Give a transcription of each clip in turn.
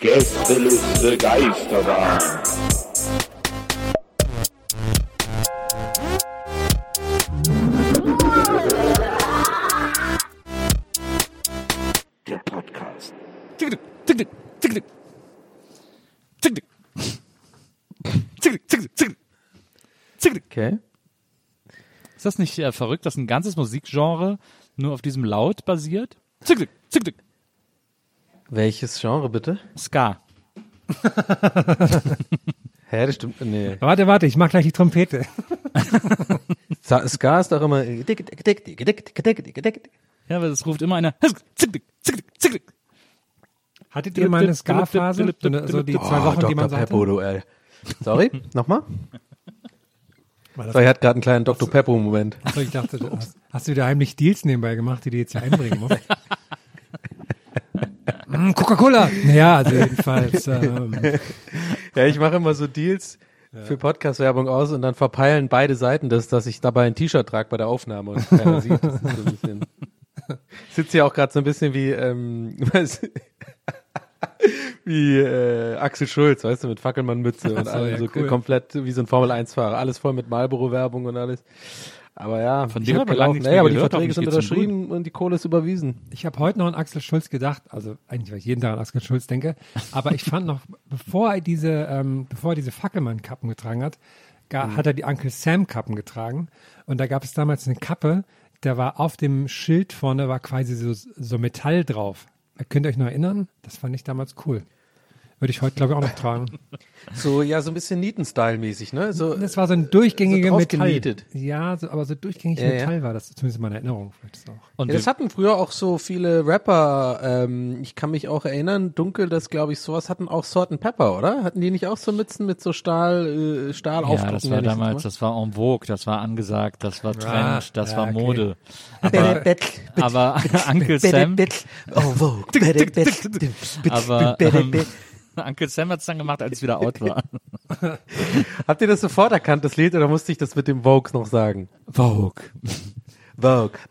Gästeliste Geisterbahn. Der Podcast. Okay. Ist das nicht äh, verrückt, dass ein ganzes Musikgenre nur auf diesem Laut basiert? Zick, zick, zick, Welches Genre bitte? Ska. Hä, das stimmt. Nee. Warte, warte, ich mach gleich die Trompete. Ska ist doch immer. Ja, aber es ruft immer einer. Zick, zick, zick. Hattet ihr mal eine Ska-Phase? So, die zwei Wochen, die man ey. Sorry, nochmal? War das- So, er hat gerade einen kleinen Dr. Peppo-Moment. Achso, ich dachte, du hast, hast du wieder heimlich Deals nebenbei gemacht, die du jetzt hier einbringen musst? Mm, Coca-Cola! Naja, also jedenfalls. Ähm, Ja, ich mache immer so Deals für Podcast-Werbung aus und dann verpeilen beide Seiten das, dass ich dabei ein T-Shirt trage bei der Aufnahme und keiner sieht. Das ist so ein bisschen. Sitzt hier auch gerade so ein bisschen wie, ähm, was, wie äh, Axel Schulz, weißt du, mit Fackelmann-Mütze und so, allem ja, so cool. komplett wie so ein Formel-1-Fahrer. Alles voll mit Marlboro-Werbung und alles. Aber ja, Von dem hab hab ich lange nichts mehr aber die Verträge sind unterschrieben und die Kohle ist überwiesen. ich habe heute noch an Axel Schulz gedacht, also eigentlich, weil ich jeden Tag an Axel Schulz denke, aber ich fand noch, bevor er diese, ähm, bevor er diese Fackelmann-Kappen getragen hat, ga, Mhm. hat er die Uncle Sam-Kappen getragen und da gab es damals eine Kappe, da war auf dem Schild vorne war quasi so, so Metall drauf. Könnt ihr euch noch erinnern? Das fand ich damals cool. Würde ich heute, glaube ich, auch noch tragen. So, ja, so ein bisschen Nieten-Style-mäßig, ne? So, Das war so ein durchgängiger so Metall. draufgenietet. Ja, so, aber so durchgängig Ja, ja. Metall war das, zumindest in meiner Erinnerung. Vielleicht ist auch. Und Ja, das hatten früher auch so viele Rapper, ähm, ich kann mich auch erinnern, dunkel, das glaube ich, sowas hatten auch and Pepper, oder? Hatten die nicht auch so Mützen mit so Stahl, äh, Stahl ja, das war damals, das war en vogue, das war angesagt, das war Trend, das ja, war okay. Mode. Aber, aber Uncle Sam, Oh, Vogue. aber ähm, Uncle Sam hat's dann gemacht, als es wieder out war. Habt ihr das sofort erkannt, das Lied, oder musste ich das mit dem Vogue noch sagen? Vogue. Vogue.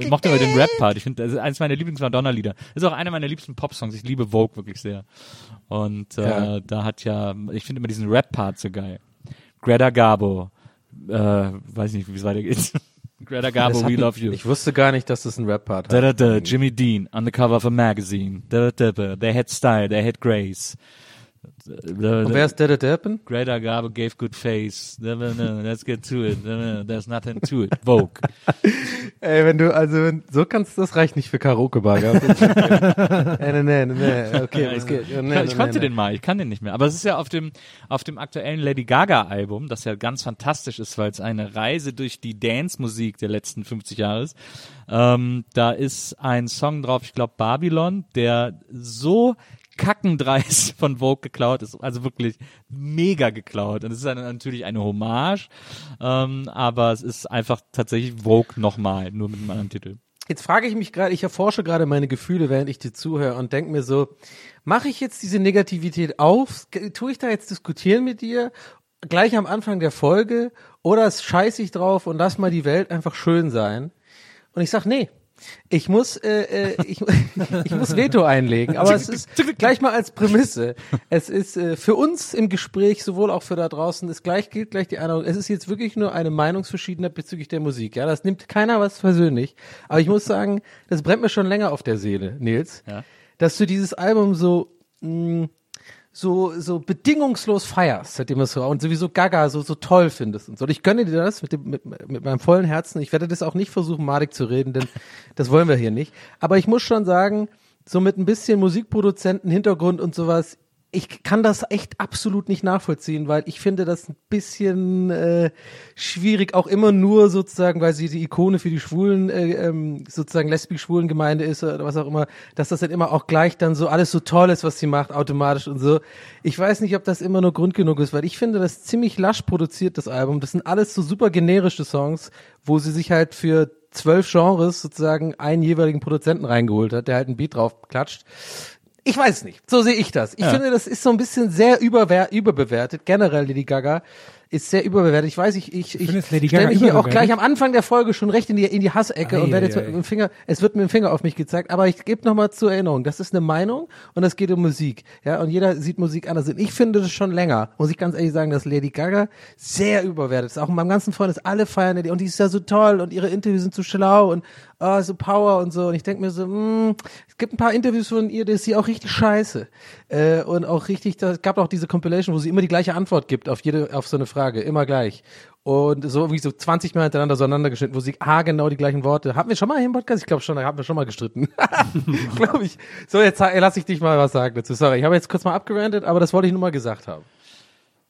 Ich mochte immer den Rap-Part. Ich finde, das ist eines meiner Lieblings-Madonna-Lieder. Das ist auch einer meiner liebsten Pop-Songs. Ich liebe Vogue wirklich sehr. Und äh, Ja. da hat ja, ich finde immer diesen Rap-Part so geil. Greta Garbo, äh, weiß nicht, wie es weitergeht. Greta Garbo, we love you. Ich wusste gar nicht, dass das ein Rap-Part Da, hat. da, da, Jimmy Dean on the cover of a magazine. Da, da, da, they had style, they had grace. Und wer ist Dede Deppen? Greta Garbo gave good face. Da, da, da, Let's get to it. There's nothing to it. Vogue. Ey, wenn du, also, wenn, so kannst, das reicht nicht für Karaoke-Bar, gell? nee, nee, nee, nee, okay, was geht? Ich konnte den mal, ich kann den nicht mehr. Aber es ist ja auf dem, auf dem aktuellen Lady Gaga Album, das ja ganz fantastisch ist, weil es eine Reise durch die Dance-Musik der letzten 50 Jahre ist. Ähm, da ist ein Song drauf, ich glaube Babylon, der so kackendreist von Vogue geklaut ist, also wirklich mega geklaut. Und es ist natürlich eine Hommage, ähm, aber es ist einfach tatsächlich Vogue nochmal, nur mit einem anderen Titel. Jetzt frage ich mich gerade, ich erforsche gerade meine Gefühle, während ich dir zuhöre und denke mir so, mache ich jetzt diese Negativität auf? Tue ich da jetzt diskutieren mit dir? Gleich am Anfang der Folge? Oder scheiße ich drauf und lass mal die Welt einfach schön sein? Und ich sag, nee, Ich muss, äh, äh, ich, ich muss Veto einlegen, aber es ist gleich mal als Prämisse. Es ist äh, für uns im Gespräch, sowohl auch für da draußen, ist gleich gilt gleich die Einladung. Es ist jetzt wirklich nur eine Meinungsverschiedenheit bezüglich der Musik. Ja, das nimmt keiner was persönlich. Aber ich muss sagen, das brennt mir schon länger auf der Seele, Nils, Ja. dass du dieses Album so mh, so, so bedingungslos feierst, seitdem es so, und sowieso Gaga so, so toll findest und so. Und ich gönne dir das mit dem, mit, mit meinem vollen Herzen. Ich werde das auch nicht versuchen, madig zu reden, denn das wollen wir hier nicht. Aber ich muss schon sagen, so mit ein bisschen Musikproduzenten Hintergrund und sowas, ich kann das echt absolut nicht nachvollziehen, weil ich finde das ein bisschen äh, schwierig, auch immer nur sozusagen, weil sie die Ikone für die schwulen, äh, ähm, sozusagen lesbisch-schwulen Gemeinde ist oder was auch immer, dass das dann immer auch gleich dann so alles so toll ist, was sie macht, automatisch und so. Ich weiß nicht, ob das immer nur Grund genug ist, weil ich finde das ziemlich lasch produziert, das Album. Das sind alles so super generische Songs, wo sie sich halt für zwölf Genres sozusagen einen jeweiligen Produzenten reingeholt hat, der halt ein Beat drauf klatscht. Ich weiß nicht. So sehe ich das. Ich Ja. finde, das ist so ein bisschen sehr überbewertet. Generell Lady Gaga ist sehr überbewertet. Ich weiß, ich, ich, ich Lady stelle mich hier auch gleich am Anfang der Folge schon recht in die, in die Hassecke Ei, und werde jetzt ei. mit dem Finger, es wird mit dem Finger auf mich gezeigt, aber ich gebe nochmal zur Erinnerung, das ist eine Meinung und es geht um Musik. Ja, und jeder sieht Musik anders. Und ich finde das schon länger, muss ich ganz ehrlich sagen, dass Lady Gaga sehr überbewertet ist. Auch in meinem ganzen Freundes, alle feiern die und die ist ja so toll und ihre Interviews sind so schlau und oh, so Power und so. Und ich denke mir so, mh, es gibt ein paar Interviews von ihr, da ist sie auch richtig scheiße. Äh, und auch richtig, da gab auch diese Compilation, wo sie immer die gleiche Antwort gibt auf jede, auf so eine Frage, immer gleich. Und so wie so 20 Mal hintereinander so aneinander geschnitten, wo sie ah, genau die gleichen Worte. Hatten wir schon mal hier im Podcast? Ich glaube schon, da haben wir schon mal gestritten. glaube ich. So, jetzt lass ich dich mal was sagen dazu. Sorry, ich habe jetzt kurz mal abgerantet, aber das wollte ich nur mal gesagt haben.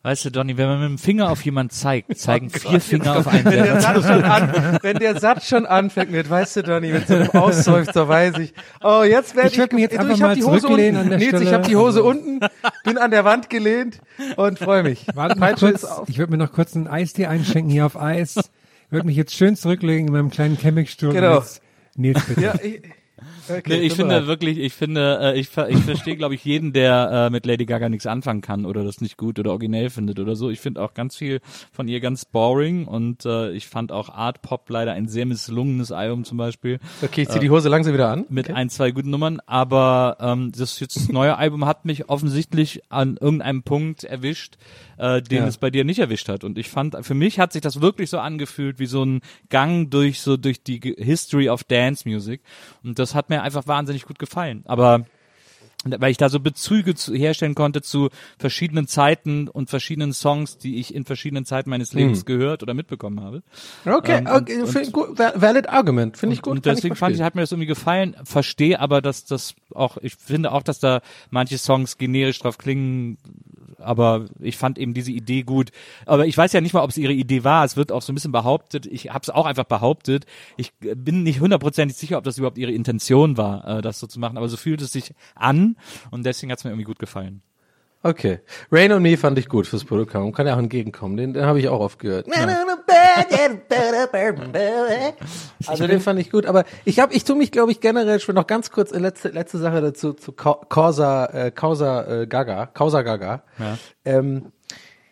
Weißt du, Donny, wenn man mit dem Finger auf jemanden zeigt, zeigen vier Finger auf einen Wenn der, selber. Satz schon an, wenn der Satz schon anfängt mit, weißt du, Donny, mit so einem Ausseufzer weiß ich, oh, jetzt werde ich, Ich würd mich jetzt du, einfach ich hab mal die Hose zurücklehnen unten. an der Nils, ich habe die Hose unten, bin an der Wand gelehnt und freue mich. Warte kurz, ich würde mir noch kurz ein Eistee einschenken hier auf Eis. Würde mich jetzt schön zurücklegen in meinem kleinen Campingstuhl. Genau. Nils, bitte. Ja, ich, okay, Nee, ich finde bereit. wirklich, ich finde, äh, ich, ver- ich verstehe, glaube ich, jeden, der äh, mit Lady Gaga nichts anfangen kann oder das nicht gut oder originell findet oder so. Ich finde auch ganz viel von ihr ganz boring und äh, ich fand auch Art Pop leider ein sehr misslungenes Album zum Beispiel Okay, ich zieh die Hose langsam wieder an. mit ein, zwei guten Nummern, aber ähm, das jetzt das neue Album hat mich offensichtlich an irgendeinem Punkt erwischt, äh, den Ja. es bei dir nicht erwischt hat. Und ich fand, für mich hat sich das wirklich so angefühlt wie so ein Gang durch so durch die History of Dance Music. Und das hat mir einfach wahnsinnig gut gefallen. Aber weil ich da so Bezüge zu, herstellen konnte zu verschiedenen Zeiten und verschiedenen Songs, die ich in verschiedenen Zeiten meines Lebens gehört oder mitbekommen habe. Okay, Ähm, okay und- gut, va- valid argument, finde ich gut. Und deswegen ich fand ich, hat mir das irgendwie gefallen, verstehe aber, dass das auch, ich finde auch, dass da manche Songs generisch drauf klingen, aber ich fand eben diese Idee gut. Aber ich weiß ja nicht mal, ob es ihre Idee war. Es wird auch so ein bisschen behauptet. Ich habe es auch einfach behauptet. Ich äh, bin nicht hundertprozentig sicher, ob das überhaupt ihre Intention war, äh, das so zu machen. Aber so fühlt es sich an und deswegen hat es mir irgendwie gut gefallen. Okay. Rain on Me fand ich gut fürs Protokoll. Kann ja auch entgegenkommen. Den, den habe ich auch oft gehört. Also den fand ich gut. Aber ich habe, ich tue mich, glaube ich, generell schon noch ganz kurz, äh, letzte, letzte Sache dazu, zu Ca- Causa, äh, Causa äh, Gaga, Causa Gaga. Ja. Ähm,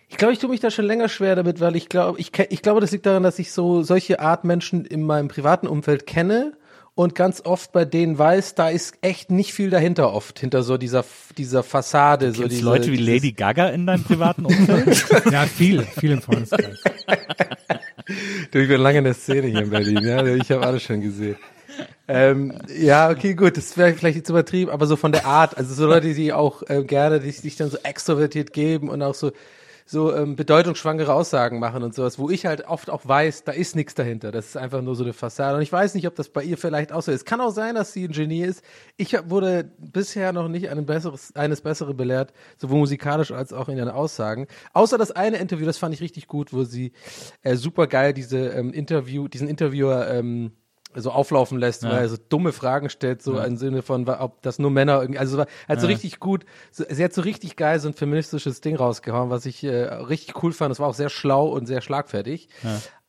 ich glaube, ich tue mich da schon länger schwer damit, weil ich glaube, ich, ich glaube, das liegt daran, dass ich so solche Art Menschen in meinem privaten Umfeld kenne und ganz oft bei denen weiß, da ist echt nicht viel dahinter oft, hinter so dieser, dieser Fassade. so Gibt's diese, Leute wie Lady Gaga in deinem privaten Umfeld? Ja, viele, viele im Freundeskreis. Du, ich bin lange in der Szene hier in Berlin, ja. Ich habe alles schon gesehen. Ähm, ja, okay, gut, das wäre vielleicht jetzt übertrieben, aber so von der Art, also so Leute, die auch äh, gerne die sich dann so extrovertiert geben und auch so so ähm, bedeutungsschwangere Aussagen machen und sowas, wo ich halt oft auch weiß, da ist nichts dahinter. Das ist einfach nur so eine Fassade. Und ich weiß nicht, ob das bei ihr vielleicht auch so ist. Kann auch sein, dass sie ein Genie ist. Ich wurde bisher noch nicht ein besseres, eines Besseren belehrt, sowohl musikalisch als auch in ihren Aussagen. Außer das eine Interview, das fand ich richtig gut, wo sie äh, super geil diese ähm, Interview, diesen Interviewer ähm, so auflaufen lässt, weil er so dumme Fragen stellt, so im Sinne von, ob das nur Männer irgendwie, also war halt so richtig gut, so, sie hat so richtig geil so ein feministisches Ding rausgehauen, was ich äh, richtig cool fand. Das war auch sehr schlau und sehr schlagfertig.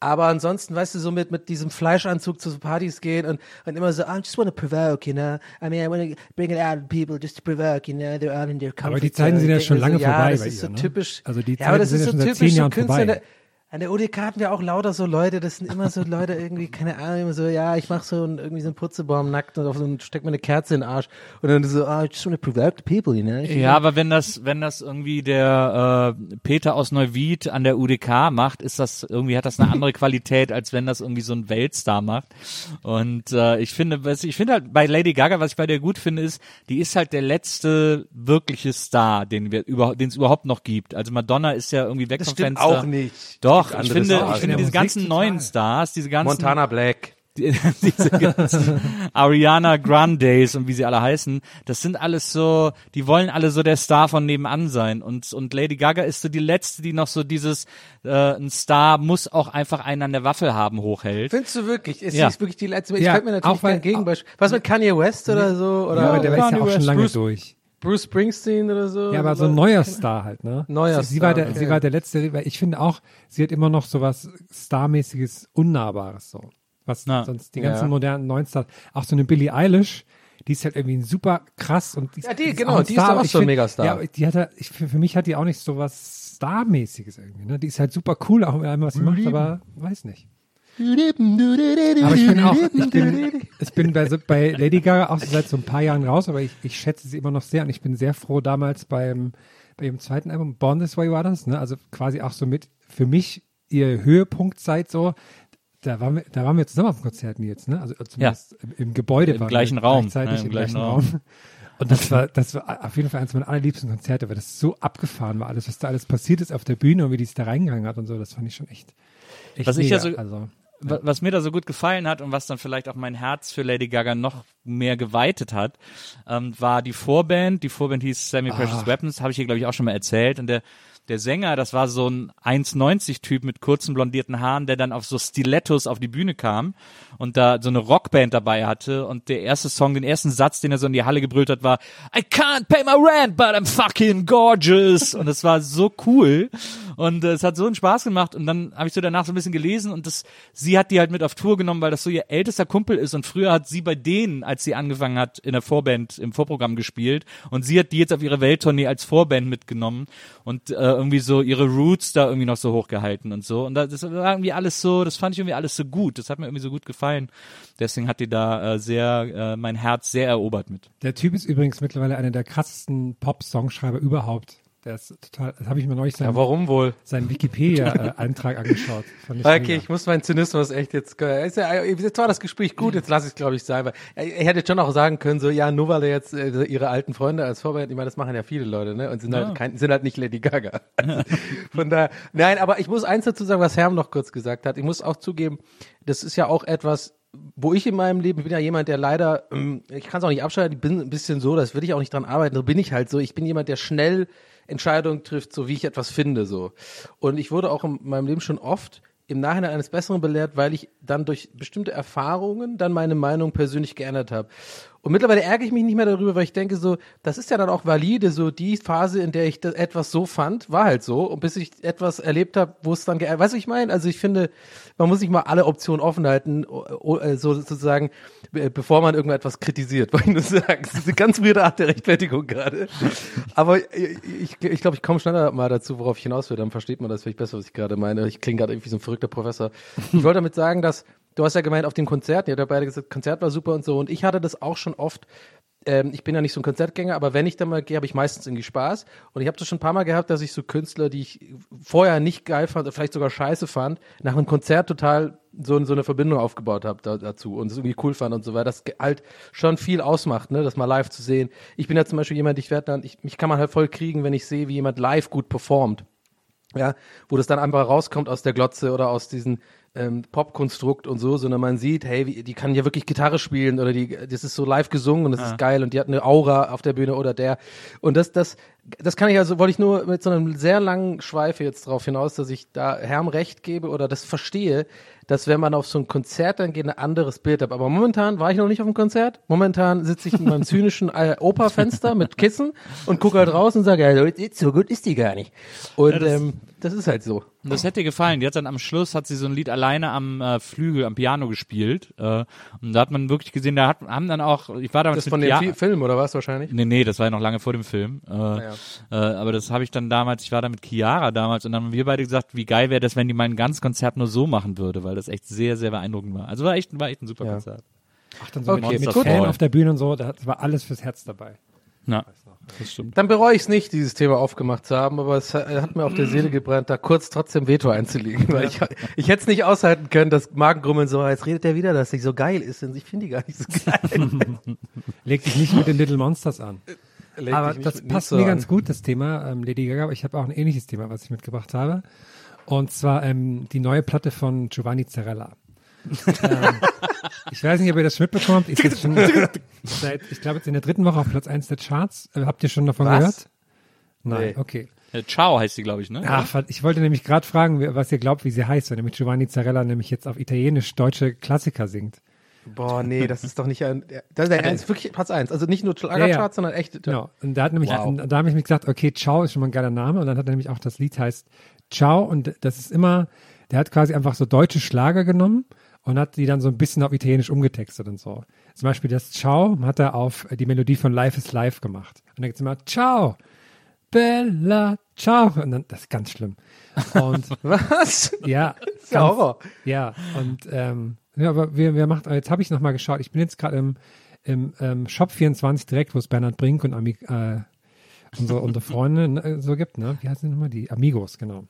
Aber ansonsten, weißt du, so mit, mit diesem Fleischanzug zu so Partys gehen und, und immer so, I just want to provoke, you know. I mean, I want to bring it out of people just to provoke, you know. They're out in their comfort Aber die Zeiten sind ja schon lange so, ja, vorbei das bei ist so ihr, ne? typisch. Also die ja, aber Zeiten das sind ist ja so schon seit typisch zehn so Jahren vorbei. An der UDK hatten wir auch lauter so Leute, das sind immer so Leute irgendwie, keine Ahnung, immer so, ja, ich mach so ein, irgendwie so einen Putzebaum nackt und auf so einen, steck mir eine Kerze in den Arsch und dann so, ah, I just wanna provoke the people, you know? Ich- Ja, aber wenn das, wenn das irgendwie der äh, Peter aus Neuwied an der UDK macht, ist das irgendwie hat das eine andere Qualität, als wenn das irgendwie so ein Weltstar macht. Und äh, ich finde, was ich finde halt bei Lady Gaga, was ich bei der gut finde, ist, die ist halt der letzte wirkliche Star, den wir überhaupt, den es überhaupt noch gibt. Also Madonna ist ja irgendwie weg Das vom stimmt Fenster. auch nicht. Doch, Gibt ich finde, ich finde diese ganzen total. neuen Stars, diese ganzen Montana Black. die, diese ganzen Ariana Grandes und wie sie alle heißen, das sind alles so, die wollen alle so der Star von nebenan sein und und Lady Gaga ist so die letzte, die noch so dieses äh, ein Star muss auch einfach einen an der Waffel haben hochhält. Findest du wirklich? Ist Ja. sie wirklich die letzte? Ich Ja, könnte mir natürlich auch kein Gegenbeispiel. Was mit Kanye West oder so? Oder Ja, aber der ist ja auch schon West, lange Bruce- durch. Bruce Springsteen oder so? Ja, aber so ein neuer Star halt, ne? Neuer sie, sie war Star, der, okay. sie war der letzte, weil ich finde auch, sie hat immer noch so was Starmäßiges, Unnahbares so. Was Na, sonst die ja. ganzen modernen neuen Stars, auch so eine Billie Eilish, die ist halt irgendwie super krass und Ja, die, ist genau, auch ein die ist doch aber auch ich so ein Megastar. Ja, die hat ja, ich, für, für mich hat die auch nicht so was Starmäßiges irgendwie, ne? Die ist halt super cool, auch mit allem, was sie macht, aber weiß nicht. Aber ich bin auch, ich bin, ich bin bei, so- bei Lady Gaga auch seit so ein paar Jahren raus, aber ich, ich schätze sie immer noch sehr und ich bin sehr froh damals beim, bei ihrem zweiten Album, Born This Way war das, ne? Also quasi auch so mit, für mich ihr Höhepunktzeit so, da waren wir, da waren wir zusammen auf dem Konzert jetzt, ne? Also zumindest im, im Gebäude Im waren gleichen wir Raum, gleichzeitig ja, im im gleichen gleichen Raum. Und das war, das war auf jeden Fall eines meiner allerliebsten Konzerte, weil das so abgefahren war, alles, was da alles passiert ist auf der Bühne und wie die es da reingegangen hat und so, das fand ich schon echt, echt Was ich mega. ja so- also, Wa- Was mir da so gut gefallen hat und was dann vielleicht auch mein Herz für Lady Gaga noch mehr geweitet hat, ähm, war die Vorband. Die Vorband hieß Semi Precious Ah. Weapons, habe ich hier glaube ich auch schon mal erzählt. Und der der Sänger, das war so ein 1,90-Typ mit kurzen blondierten Haaren, der dann auf so Stilettos auf die Bühne kam und da so eine Rockband dabei hatte. Und der erste Song, den ersten Satz, den er so in die Halle gebrüllt hat, war I can't pay my rent, but I'm fucking gorgeous. Und es war so cool. Und äh, es hat so einen Spaß gemacht. Und dann habe ich so danach so ein bisschen gelesen und das, sie hat die halt mit auf Tour genommen, weil das so ihr ältester Kumpel ist. Und früher hat sie bei denen, als sie angefangen hat, in der Vorband, im Vorprogramm gespielt. Und sie hat die jetzt auf ihre Welttournee als Vorband mitgenommen und äh, irgendwie so ihre Roots da irgendwie noch so hochgehalten und so. Und das war irgendwie alles so, das fand ich irgendwie alles so gut. Das hat mir irgendwie so gut gefallen. Deswegen hat die da äh, sehr, äh, mein Herz sehr erobert mit. Der Typ ist übrigens mittlerweile einer der krassesten Pop-Songschreiber überhaupt. Der ist total, das habe ich mir neulich seinen, Ja, warum wohl? seinen Wikipedia-Eintrag angeschaut. Ich Okay, mega. ich muss meinen Zynismus echt jetzt. Ist ja, jetzt war das Gespräch gut, jetzt lasse ich es, glaube ich, sein. Weil er, hätte schon auch sagen können, so, ja, nur weil er jetzt äh, ihre alten Freunde als Vorbild, ich meine, das machen ja viele Leute, ne? Und sind, halt, kein, sind halt nicht Lady Gaga. Also, von daher, nein, aber ich muss eins dazu sagen, was Herm noch kurz gesagt hat. Ich muss auch zugeben, das ist ja auch etwas, wo ich in meinem Leben ich bin ja jemand, der leider, ähm, ich kann es auch nicht abschalten, ich bin ein bisschen so, das will ich auch nicht dran arbeiten, so bin ich halt so. Ich bin jemand, der schnell Entscheidungen trifft, so wie ich etwas finde, so. Und ich wurde auch in meinem Leben schon oft im Nachhinein eines Besseren belehrt, weil ich dann durch bestimmte Erfahrungen dann meine Meinung persönlich geändert habe. Und mittlerweile ärgere ich mich nicht mehr darüber, weil ich denke so, das ist ja dann auch valide, so die Phase, in der ich das etwas so fand, war halt so. Und bis ich etwas erlebt habe, wo es dann, weißt du, ich meine? Also ich finde, man muss sich mal alle Optionen offen halten, äh, so sozusagen, be- bevor man irgendetwas kritisiert, wollte ich nur sagen. Das ist eine ganz weirde Art der Rechtfertigung gerade. Aber ich, ich, ich glaube, ich komme schneller mal dazu, worauf ich hinaus will. Dann versteht man das vielleicht besser, was ich gerade meine. Ich klinge gerade irgendwie so ein verrückter Professor. Ich wollte damit sagen, dass du hast ja gemeint, auf dem Konzert, ihr habt ja beide gesagt, Konzert war super und so. Und ich hatte das auch schon oft. Ähm, ich bin ja nicht so ein Konzertgänger, aber wenn ich da mal gehe, habe ich meistens irgendwie Spaß. Und ich habe das schon ein paar Mal gehabt, dass ich so Künstler, die ich vorher nicht geil fand, vielleicht sogar scheiße fand, nach einem Konzert total so, so eine Verbindung aufgebaut habe da, dazu und es irgendwie cool fand und so, weil das halt schon viel ausmacht, ne, das mal live zu sehen. Ich bin ja zum Beispiel jemand, ich werde dann, ich, mich kann man halt voll kriegen, wenn ich sehe, wie jemand live gut performt ja, wo das dann einfach rauskommt aus der Glotze oder aus diesem ähm, Popkonstrukt und so, sondern man sieht, hey, wie, die kann ja wirklich Gitarre spielen oder die, das ist so live gesungen und das ist geil und die hat eine Aura auf der Bühne oder der und das, das, das kann ich also, wollte ich nur mit so einem sehr langen Schweife jetzt darauf hinaus, dass ich da Herm recht gebe oder das verstehe, dass wenn man auf so ein Konzert dann geht, ein anderes Bild hat. Aber momentan war ich noch nicht auf dem Konzert. Momentan sitze ich in meinem zynischen äh, Operfenster mit Kissen und gucke halt raus und sage, ja, so gut ist die gar nicht. Und ähm, das ist halt so. Und das hätte ihr gefallen. Die hat dann am Schluss, hat sie so ein Lied alleine am äh, Flügel, am Piano gespielt. Äh, und da hat man wirklich gesehen, da hat, haben dann auch, ich war damals Das von dem ja, Fi- Film, oder was wahrscheinlich? Nee, nee, das war ja noch lange vor dem Film. Äh, ja. äh, aber das habe ich dann damals, ich war da mit Chiara damals und dann haben wir beide gesagt, wie geil wäre das, wenn die mein ganzes Konzert nur so machen würde, weil das echt sehr, sehr beeindruckend war. Also war echt, war echt ein super Ja. Konzert. Ach, dann so Okay, mit, mit. Fan auf der Bühne und so, da das war alles fürs Herz dabei. Na, das stimmt. Dann bereue ich es nicht, dieses Thema aufgemacht zu haben, aber es hat mir auf der Seele gebrannt, da kurz trotzdem Veto einzulegen, weil ich, ich hätte es nicht aushalten können, dass Magengrummeln so, jetzt redet er wieder, dass sie so geil ist und ich finde die gar nicht so geil. Leg dich nicht mit den Little Monsters an. Leg Aber das passt mir ganz an. gut, das Thema ähm, Lady Gaga. Aber ich habe auch ein ähnliches Thema, was ich mitgebracht habe. Und zwar ähm, die neue Platte von Giovanni Zarella. Ähm, ich weiß nicht, ob ihr das schon mitbekommt. Ist jetzt schon seit, ich glaube, jetzt in der dritten Woche auf Platz 1 der Charts. Äh, habt ihr schon davon Was? gehört? Nein, Nee. okay. Äh, Ciao heißt sie, glaube ich, ne? Ach, ich wollte nämlich gerade fragen, was ihr glaubt, wie sie heißt, wenn nämlich Giovanni Zarella nämlich jetzt auf Italienisch deutsche Klassiker singt. Boah, nee, das ist doch nicht ein, das ist der Ernst, wirklich Platz eins. Also nicht nur Schlagercharts, sondern echt. Genau. Und da hat nämlich, Wow. und da habe ich mich gesagt, okay, Ciao ist schon mal ein geiler Name. Und dann hat er nämlich auch das Lied heißt Ciao. Und das ist immer, der hat quasi einfach so deutsche Schlager genommen und hat die dann so ein bisschen auf Italienisch umgetextet und so. Zum Beispiel das Ciao hat er auf die Melodie von Life is Life gemacht. Und dann gibt's immer Ciao, Bella, Ciao. Und dann, das ist ganz schlimm. Und Was? ja, ist ja Horror. ja, und ähm, ja, aber wir, wir macht, jetzt habe ich noch mal geschaut. Ich bin jetzt gerade im, im ähm, Shop 24 direkt, wo es Bernhard Brink und Ami, äh, unsere, unsere Freunde ne, so gibt, ne? Wie heißen die nochmal? Die Amigos, genau.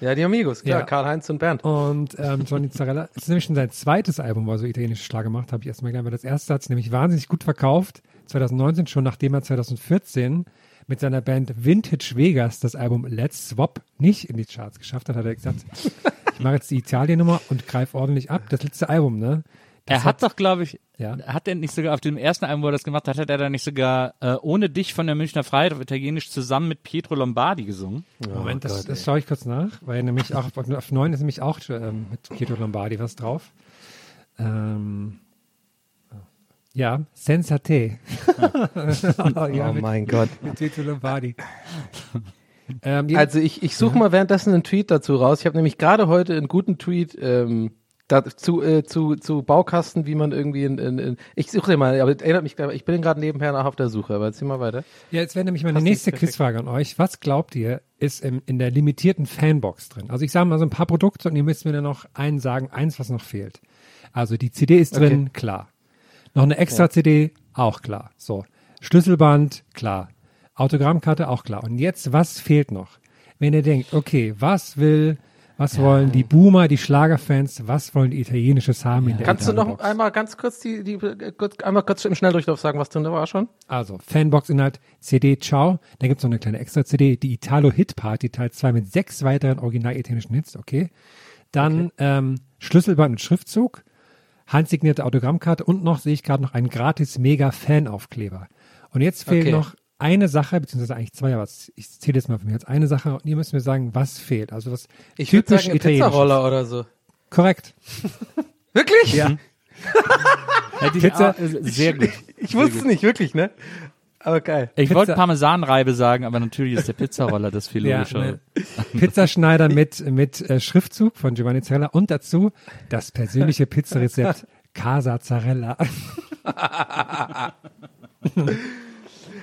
Ja, die Amigos, klar, Ja. Karl-Heinz und Bernd. Und ähm, Johnny Zarella, es ist nämlich schon sein zweites Album, wo er so italienische Schlager macht, habe ich erstmal gelernt, weil das erste hat sich nämlich wahnsinnig gut verkauft, 2019 schon, nachdem er 2014 mit seiner Band Vintage Vegas das Album Let's Swap nicht in die Charts geschafft hat, hat er gesagt, ich mache jetzt die Italien-Nummer und greife ordentlich ab. Das letzte Album, ne? Das Er hat doch, glaube ich, Ja. hat er nicht sogar auf dem ersten Album, wo er das gemacht hat, hat er da nicht sogar äh, ohne dich von der Münchner Freiheit auf Italienisch zusammen mit Pietro Lombardi gesungen? Moment, das, das schaue ich kurz nach, weil nämlich auch auf, 9 ist nämlich auch ähm, mit Pietro Lombardi was drauf. Ähm, ja, Sensate. ja, oh mit, mein Gott. mit Pietro Lombardi. ähm, ja, Also ich, ich suche mal währenddessen einen Tweet dazu raus. Ich habe nämlich gerade heute einen guten Tweet ähm, dazu, äh, zu, zu Baukasten, wie man irgendwie in, in, in ich suche den mal, aber erinnert mich, ich bin gerade nebenher nach auf der Suche, aber zieh mal weiter. ja, jetzt wäre nämlich meine Passt nächste. Quizfrage an euch. Was glaubt ihr, ist im, in der limitierten Fanbox drin? Also ich sage mal so ein paar Produkte und ihr müsst mir dann noch einen sagen, eins, was noch fehlt. Also die CD ist drin, klar. Noch eine extra CD, auch klar. So. Schlüsselband, klar. Autogrammkarte, auch klar. Und jetzt, was fehlt noch? Wenn ihr denkt, okay, was will, was wollen die Boomer, die Schlagerfans, was wollen die Italienisches haben in der Kannst du noch einmal ganz kurz die, die kurz, einmal kurz im Schnelldurchlauf sagen, was drin da war schon? Also, Fanbox-Inhalt, CD, ciao. Dann gibt's noch eine kleine Extra-CD, die Italo Hit Party Teil 2 mit sechs weiteren original italienischen Hits, okay. Dann ähm, Schlüsselband mit Schriftzug, handsignierte Autogrammkarte und noch, sehe ich gerade, noch einen gratis Mega-Fan-Aufkleber. Und jetzt fehlt Okay. noch eine Sache, beziehungsweise eigentlich zwei, aber ich zähle jetzt mal von mir als eine Sache und ihr müsst mir sagen, was fehlt. Also was Ich würde typisch sagen. Pizzaroller oder so. Korrekt. Wirklich? Ja. Ja, die, Pizza- sehr gut. Ich wusste es nicht, wirklich, ne? Aber geil. Ich Pizza- wollte Parmesanreibe sagen, aber natürlich ist der Pizzaroller das viel Ja, logischer. ne. Pizzaschneider mit, mit äh, Schriftzug von Giovanni Zarella und dazu das persönliche Pizzarezept Casa Zarella.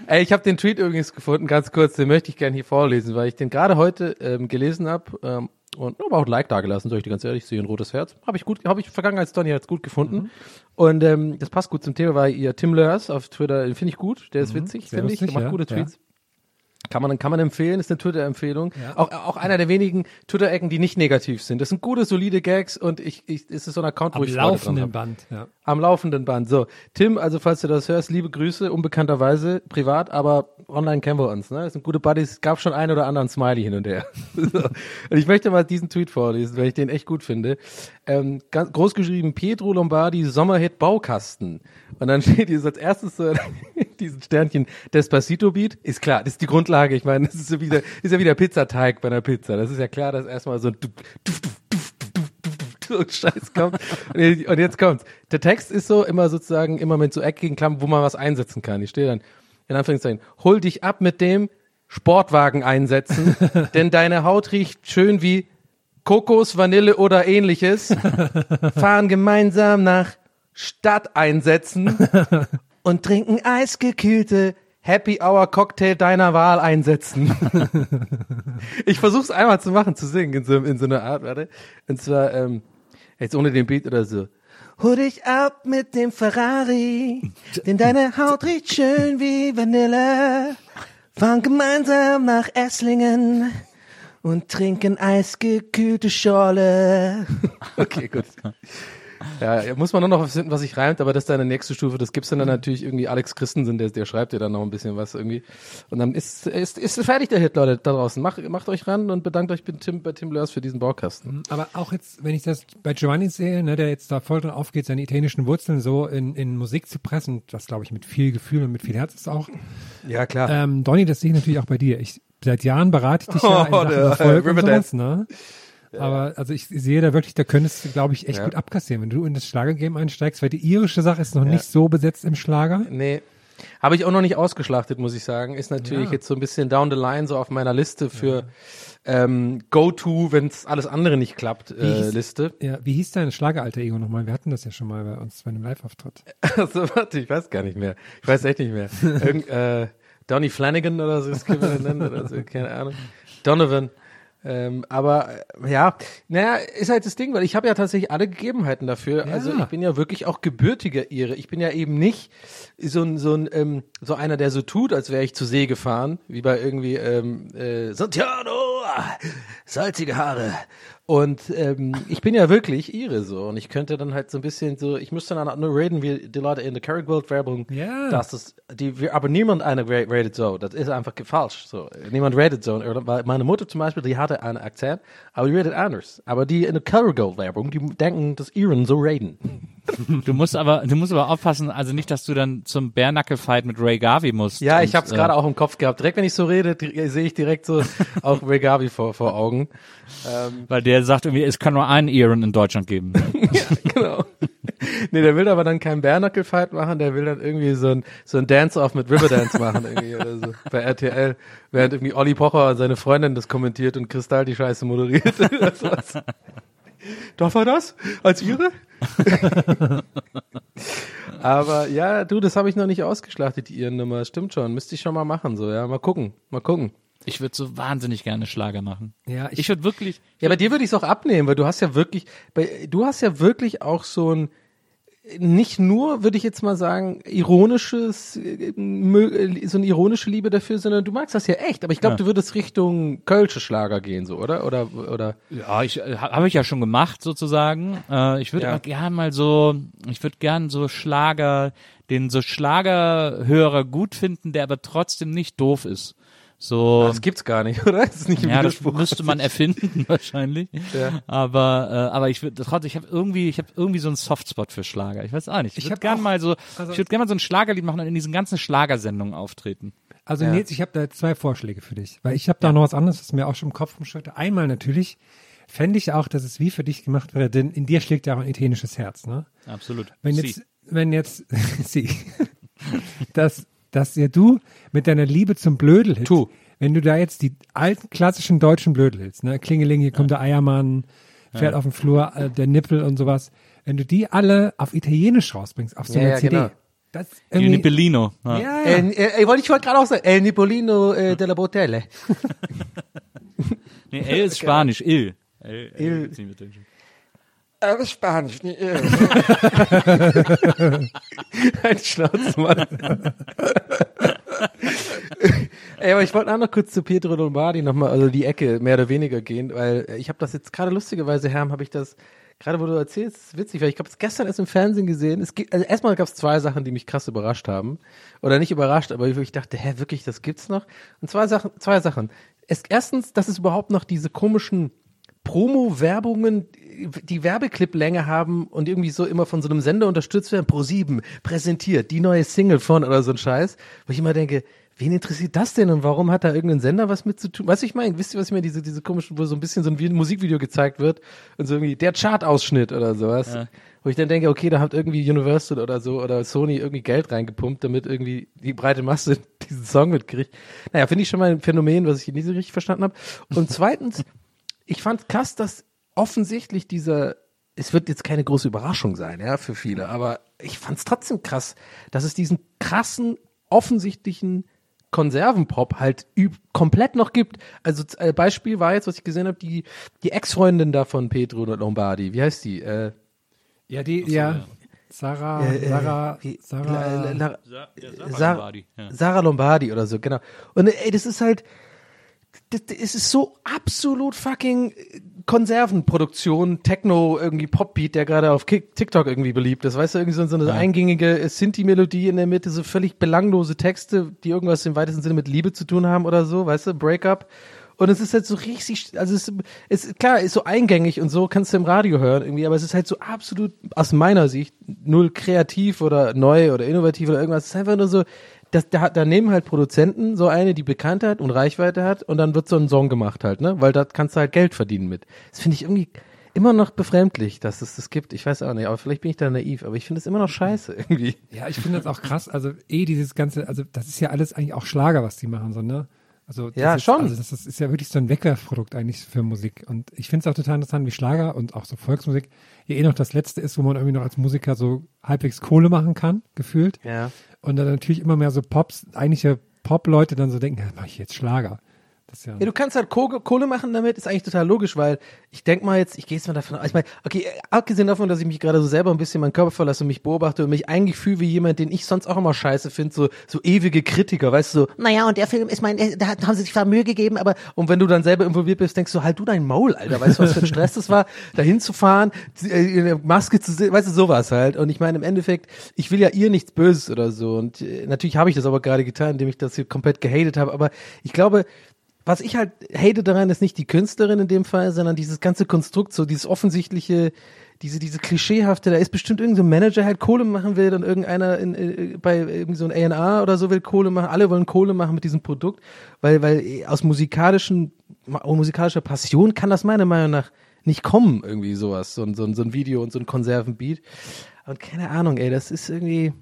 Ey, ich habe den Tweet übrigens gefunden, ganz kurz, den möchte ich gerne hier vorlesen, weil ich den gerade heute ähm, gelesen habe ähm, und aber auch ein Like dagelassen, soll ich dir ganz ehrlich, ich sehe ein rotes Herz. Habe ich gut, habe ich Vergangenheitsdonny jetzt gut gefunden. Und ähm, das passt gut zum Thema, weil ihr Tim Lörs auf Twitter, den finde ich gut, der ist witzig, sehr finde ich, der macht ja, gute ja. Kann man, kann man empfehlen, ist eine Twitter-Empfehlung. Auch, auch einer der wenigen Twitter-Ecken, die nicht negativ sind. Das sind gute, solide Gags und ich, ich, es ist so ein Account, wo Am ich Freude dran laufenden. Band. Ja. Am laufenden Band. So, Tim, also falls du das hörst, liebe Grüße, unbekannterweise, privat, aber online kennen wir uns. Ne? Das sind gute Buddies, gab schon einen oder anderen Smiley hin und her. so. Und ich möchte mal diesen Tweet vorlesen, weil ich den echt gut finde. Ähm, ganz, groß geschrieben, Pietro Lombardi, Sommerhit Baukasten. Und dann steht hier so als erstes so diesen Sternchen Despacito-Beat. Ist klar, das ist die Grundlage. Ich meine, das ist, so wieder, ist ja wieder Pizzateig bei einer Pizza. Das ist ja klar, dass erstmal so ein Duf, Duf, Duf, und Scheiß kommt. Und jetzt- und jetzt kommt's. Der Text ist so immer sozusagen immer mit so eckigen Klammern, wo man was einsetzen kann. Ich stehe dann in Anführungszeichen, hol dich ab mit dem Sportwagen einsetzen, denn deine Haut riecht schön wie Kokos, Vanille oder ähnliches. Fahren gemeinsam nach Stadt einsetzen und trinken eisgekühlte Happy Hour Cocktail deiner Wahl einsetzen. ich versuch's einmal zu machen, zu singen in so, in so einer Art, warte. Und zwar, ähm, jetzt ohne den Beat oder so. Hol dich ab mit dem Ferrari, denn deine Haut riecht schön wie Vanille. Fahren gemeinsam nach Esslingen und trinken eisgekühlte Schorle. Okay, gut. Ja, muss man nur noch was finden, was sich reimt, aber das ist deine nächste Stufe. Das gibt's dann, dann natürlich irgendwie Alex Christensen, der, der schreibt dir dann noch ein bisschen was irgendwie. Und dann ist, ist, ist fertig der Hit, Leute, da draußen. Macht, macht euch ran und bedankt euch bei Tim, bei Tim Lörs für diesen Baukasten. Aber auch jetzt, wenn ich das bei Giovanni sehe, ne, der jetzt da voll dran aufgeht, seine italienischen Wurzeln so in, in Musik zu pressen, das glaube ich mit viel Gefühl und mit viel Herz ist auch. Ja, klar. Ähm, Donny, das sehe ich natürlich auch bei dir. Ich, seit Jahren berate ich dich ja in Oh, Sachen der Erfolg und Riverdance. sowas, ne? Aber also ich sehe da wirklich, da könntest du, glaube ich, echt Ja. gut abkassieren, wenn du in das Schlagergame einsteigst, weil die irische Sache ist noch nicht so besetzt im Schlager. Nee. Habe ich auch noch nicht ausgeschlachtet, muss ich sagen. Ist natürlich Ja. jetzt so ein bisschen down the line, so auf meiner Liste für ähm, Go-To, wenn es alles andere nicht klappt, äh, hieß- Liste. Ja, wie hieß dein Schlageralter Ego nochmal? Wir hatten das ja schon mal bei uns bei einem Live-Auftritt. Also, warte, ich weiß gar nicht mehr. Ich weiß echt nicht mehr. Irgend, äh, Donny Flanagan oder so, das können wir nennen oder so, keine Ahnung. Donovan. Ähm, aber äh, ja, naja, ist halt das Ding, weil ich habe ja tatsächlich alle Gegebenheiten dafür. Ja. Also ich bin ja wirklich auch gebürtiger Ire. Ich bin ja eben nicht so ein so ein ähm, so einer, der so tut, als wäre ich zur See gefahren, wie bei irgendwie ähm, äh, Santiano, salzige Haare. Und ähm, ich bin ja wirklich Ire so und ich könnte dann halt so ein bisschen so, ich müsste dann nur reden wie die Leute in der Carrick World Werbung, Ja. dass es die wir, aber niemand eine rated so, das ist einfach falsch so. Niemand rated so, weil meine Mutter zum Beispiel, die hatte einen Akzent, aber die rated anders. Aber die in der Carrick World Werbung, die denken, dass Iren so raten. Du musst aber, du musst aber aufpassen, also nicht, dass du dann zum Bare-Knuckle-Fight mit Ray Garvey musst. Ja, ich habe es äh, gerade auch im Kopf gehabt. Direkt, wenn ich so rede, sehe ich direkt so auch Ray Garvey vor, vor Augen. Ähm, Weil der sagt irgendwie, es kann nur einen Aaron in Deutschland geben. genau. Nee, der will aber dann keinen Bare-Knuckle-Fight machen, der will dann irgendwie so ein, so ein Dance-Off mit Riverdance machen irgendwie oder so bei RTL, während irgendwie Olli Pocher und seine Freundin das kommentiert und Kristall die Scheiße moderiert. Darf er das? Als ihre? aber ja, du, das habe ich noch nicht ausgeschlachtet, die ihren Nummer. Stimmt schon, müsste ich schon mal machen, so, ja. Mal gucken, mal gucken. Ich würde so wahnsinnig gerne Schlager machen. Ja, Ich würde wirklich, Ja, bei dir würde ich es auch abnehmen, weil du hast ja wirklich, bei, du hast ja wirklich auch so ein, nicht nur, würde ich jetzt mal sagen, ironisches, äh, äh, so eine ironische Liebe dafür, sondern du magst das ja echt. Aber ich glaube, Ja. du würdest Richtung Kölsche Schlager gehen, so, oder? Oder, oder? ja, ich äh, habe ich ja schon gemacht sozusagen. Äh, ich würde ja. gern mal so, ich würde gern so Schlager, den so Schlagerhörer gut finden, der aber trotzdem nicht doof ist. So. Das gibt's gar nicht, oder? Das ist nicht im Ja, das müsste man erfinden wahrscheinlich. Ja. Aber äh, aber ich würde trotzdem, ich habe irgendwie, ich habe irgendwie so einen Softspot für Schlager. Ich weiß auch nicht. Ich, Ich würde hab gern auch- mal so, also- ich würde gern mal so ein Schlagerlied machen und in diesen ganzen Schlagersendungen auftreten. Also Ja. Nils, ich habe da zwei Vorschläge für dich, weil ich habe da noch was anderes, was mir auch schon im Kopf rumschütte. Einmal natürlich fände ich auch, dass es wie für dich gemacht wäre, denn in dir schlägt ja auch ein italienisches Herz, ne? Absolut. Wenn Sie. jetzt, wenn jetzt, sie, dass, dass ja du mit deiner Liebe zum Blödelhit, Tu. wenn du da jetzt die alten klassischen deutschen Blödelhits, ne, Klingeling, hier kommt der Eiermann, fährt auf den Flur, äh, der Nippel und sowas, wenn du die alle auf Italienisch rausbringst, auf so Ja, einer ja, CD, genau. das Il irgendwie, Nipellino. Ja. ja, Äh, äh, ich wollte gerade auch sagen, El Nipolino äh, della Botelle. Nee, El ist Spanisch, Il. El, Il. Deutsch. Alles Spanisch, nicht. Ein Schnauzmann. Ey, aber ich wollte auch noch kurz zu Pietro Lombardi nochmal, also die Ecke mehr oder weniger gehen, weil ich habe das jetzt gerade lustigerweise, Herm, habe ich das, gerade wo du erzählst, ist witzig, weil ich habe es gestern erst im Fernsehen gesehen. Es gibt, also erstmal gab es zwei Sachen, die mich krass überrascht haben. Oder nicht überrascht, aber ich dachte, hä, wirklich, das gibt's noch? Und zwei Sachen, zwei Sachen. Es, erstens, dass es überhaupt noch diese komischen Promo-Werbungen, die Werbeclip-Länge haben und irgendwie so immer von so einem Sender unterstützt werden, Pro7 präsentiert die neue Single von oder so ein Scheiß, wo ich immer denke, wen interessiert das denn und warum hat da irgendein Sender was mit zu tun? Weißt du, ich meine, wisst ihr, was ich meine? Diese, diese komischen, wo so ein bisschen so ein Vi- Musikvideo gezeigt wird und so irgendwie der Chart-Ausschnitt oder sowas. Ja. Wo ich dann denke, okay, da hat irgendwie Universal oder so oder Sony irgendwie Geld reingepumpt, damit irgendwie die breite Masse diesen Song mitkriegt. Naja, finde ich schon mal ein Phänomen, was ich nie so richtig verstanden habe. Und zweitens, ich fand krass, dass offensichtlich dieser, es wird jetzt keine große Überraschung sein, ja, für viele, aber ich fand es trotzdem krass, dass es diesen krassen, offensichtlichen Konservenpop halt üb komplett noch gibt. Also äh, Beispiel war jetzt, was ich gesehen habe, die, die Ex-Freundin da von Pedro Lombardi. Wie heißt die? Äh, Ja, die, ja. Sarah, äh, äh, Sarah, wie- Sarah, La- La- Sa- ja, Sarah, Sarah Lombardi, ja. Sarah Lombardi oder so, genau. Und ey, das ist halt, das, das ist so absolut fucking Konservenproduktion, Techno, irgendwie Popbeat, der gerade auf TikTok irgendwie beliebt ist. Weißt du, irgendwie so, so eine eingängige äh, Sinti-Melodie in der Mitte, so völlig belanglose Texte, die irgendwas im weitesten Sinne mit Liebe zu tun haben oder so, weißt du, Breakup. Und es ist halt so richtig, also es, es ist klar, ist so eingängig und so kannst du im Radio hören irgendwie, aber es ist halt so absolut aus meiner Sicht null kreativ oder neu oder innovativ oder irgendwas. Es ist einfach nur so, das, da, da nehmen halt Produzenten so eine, die Bekanntheit und Reichweite hat und dann wird so ein Song gemacht halt, ne? Weil da kannst du halt Geld verdienen mit. Das finde ich irgendwie immer noch befremdlich, dass es das gibt. Ich weiß auch nicht, aber vielleicht bin ich da naiv, aber ich finde es immer noch scheiße irgendwie. Ja, ich finde das auch krass. Also eh dieses ganze, also das ist ja alles eigentlich auch Schlager, was die machen, so, ne? Also das Ja, ist, schon. Also das, das ist ja wirklich so ein Wegwerfprodukt eigentlich für Musik. Und ich finde es auch total interessant, wie Schlager und auch so Volksmusik ja eh noch das Letzte ist, wo man irgendwie noch als Musiker so halbwegs Kohle machen kann, gefühlt. Ja. Und dann natürlich immer mehr so Pops, eigentliche Pop-Leute dann so denken, ja, mach ich jetzt Schlager. Das ist ja, Ja, du kannst halt Kohle, machen damit, ist eigentlich total logisch, weil ich denk mal jetzt, ich gehe jetzt mal davon aus, ich meine, okay, abgesehen davon, dass ich mich gerade so selber ein bisschen meinen Körper verlasse und mich beobachte und mich eigentlich fühle wie jemand, den ich sonst auch immer scheiße finde, so, so ewige Kritiker, weißt du, so, naja, und der Film ist mein, da haben sie sich zwar Mühe gegeben, aber, und wenn du dann selber involviert bist, denkst du, halt du dein Maul, Alter, weißt du, was für ein Stress das war, da hinzufahren, äh, in der Maske zu sehen, weißt du, sowas halt. Und ich meine, im Endeffekt, ich will ja ihr nichts Böses oder so und äh, natürlich habe ich das aber gerade getan, indem ich das hier komplett gehatet habe, aber ich glaube, was ich halt hate daran, ist nicht die Künstlerin in dem Fall, sondern dieses ganze Konstrukt, so dieses offensichtliche, diese, diese klischeehafte, da ist bestimmt irgendein Manager halt Kohle machen will, dann irgendeiner in, äh, bei irgendwie so ein A&R oder so will Kohle machen, alle wollen Kohle machen mit diesem Produkt, weil, weil aus musikalischen, musikalischer Passion kann das meiner Meinung nach nicht kommen, irgendwie sowas, so so so ein Video und so ein Konservenbeat. Und keine Ahnung, ey, das ist irgendwie,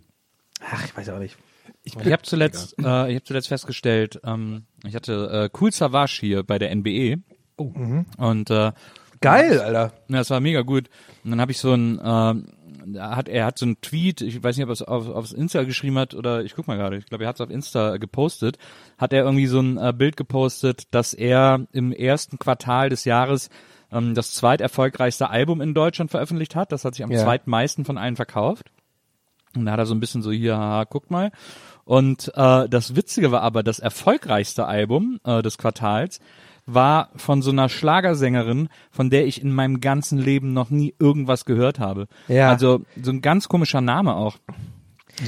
ach, ich weiß auch nicht. Ich, ich habe zuletzt, äh, ich habe zuletzt festgestellt, ähm, ich hatte äh, Cool Savage hier bei der NBE. Oh. Und äh, Geil, Alter. ja, das war mega gut. Und dann habe ich so ein, ähm, da hat er hat so einen Tweet, ich weiß nicht, ob er es auf, aufs Insta geschrieben hat oder ich guck mal gerade, ich glaube, er hat es auf Insta gepostet, hat er irgendwie so ein äh, Bild gepostet, dass er im ersten Quartal des Jahres ähm, das zweiterfolgreichste Album in Deutschland veröffentlicht hat. Das hat sich am Ja. zweitmeisten von allen verkauft. Und da hat er so ein bisschen so hier, haha, guckt mal. Und äh, das Witzige war aber, das erfolgreichste Album äh, des Quartals war von so einer Schlagersängerin, von der ich in meinem ganzen Leben noch nie irgendwas gehört habe. Ja. Also so ein ganz komischer Name auch.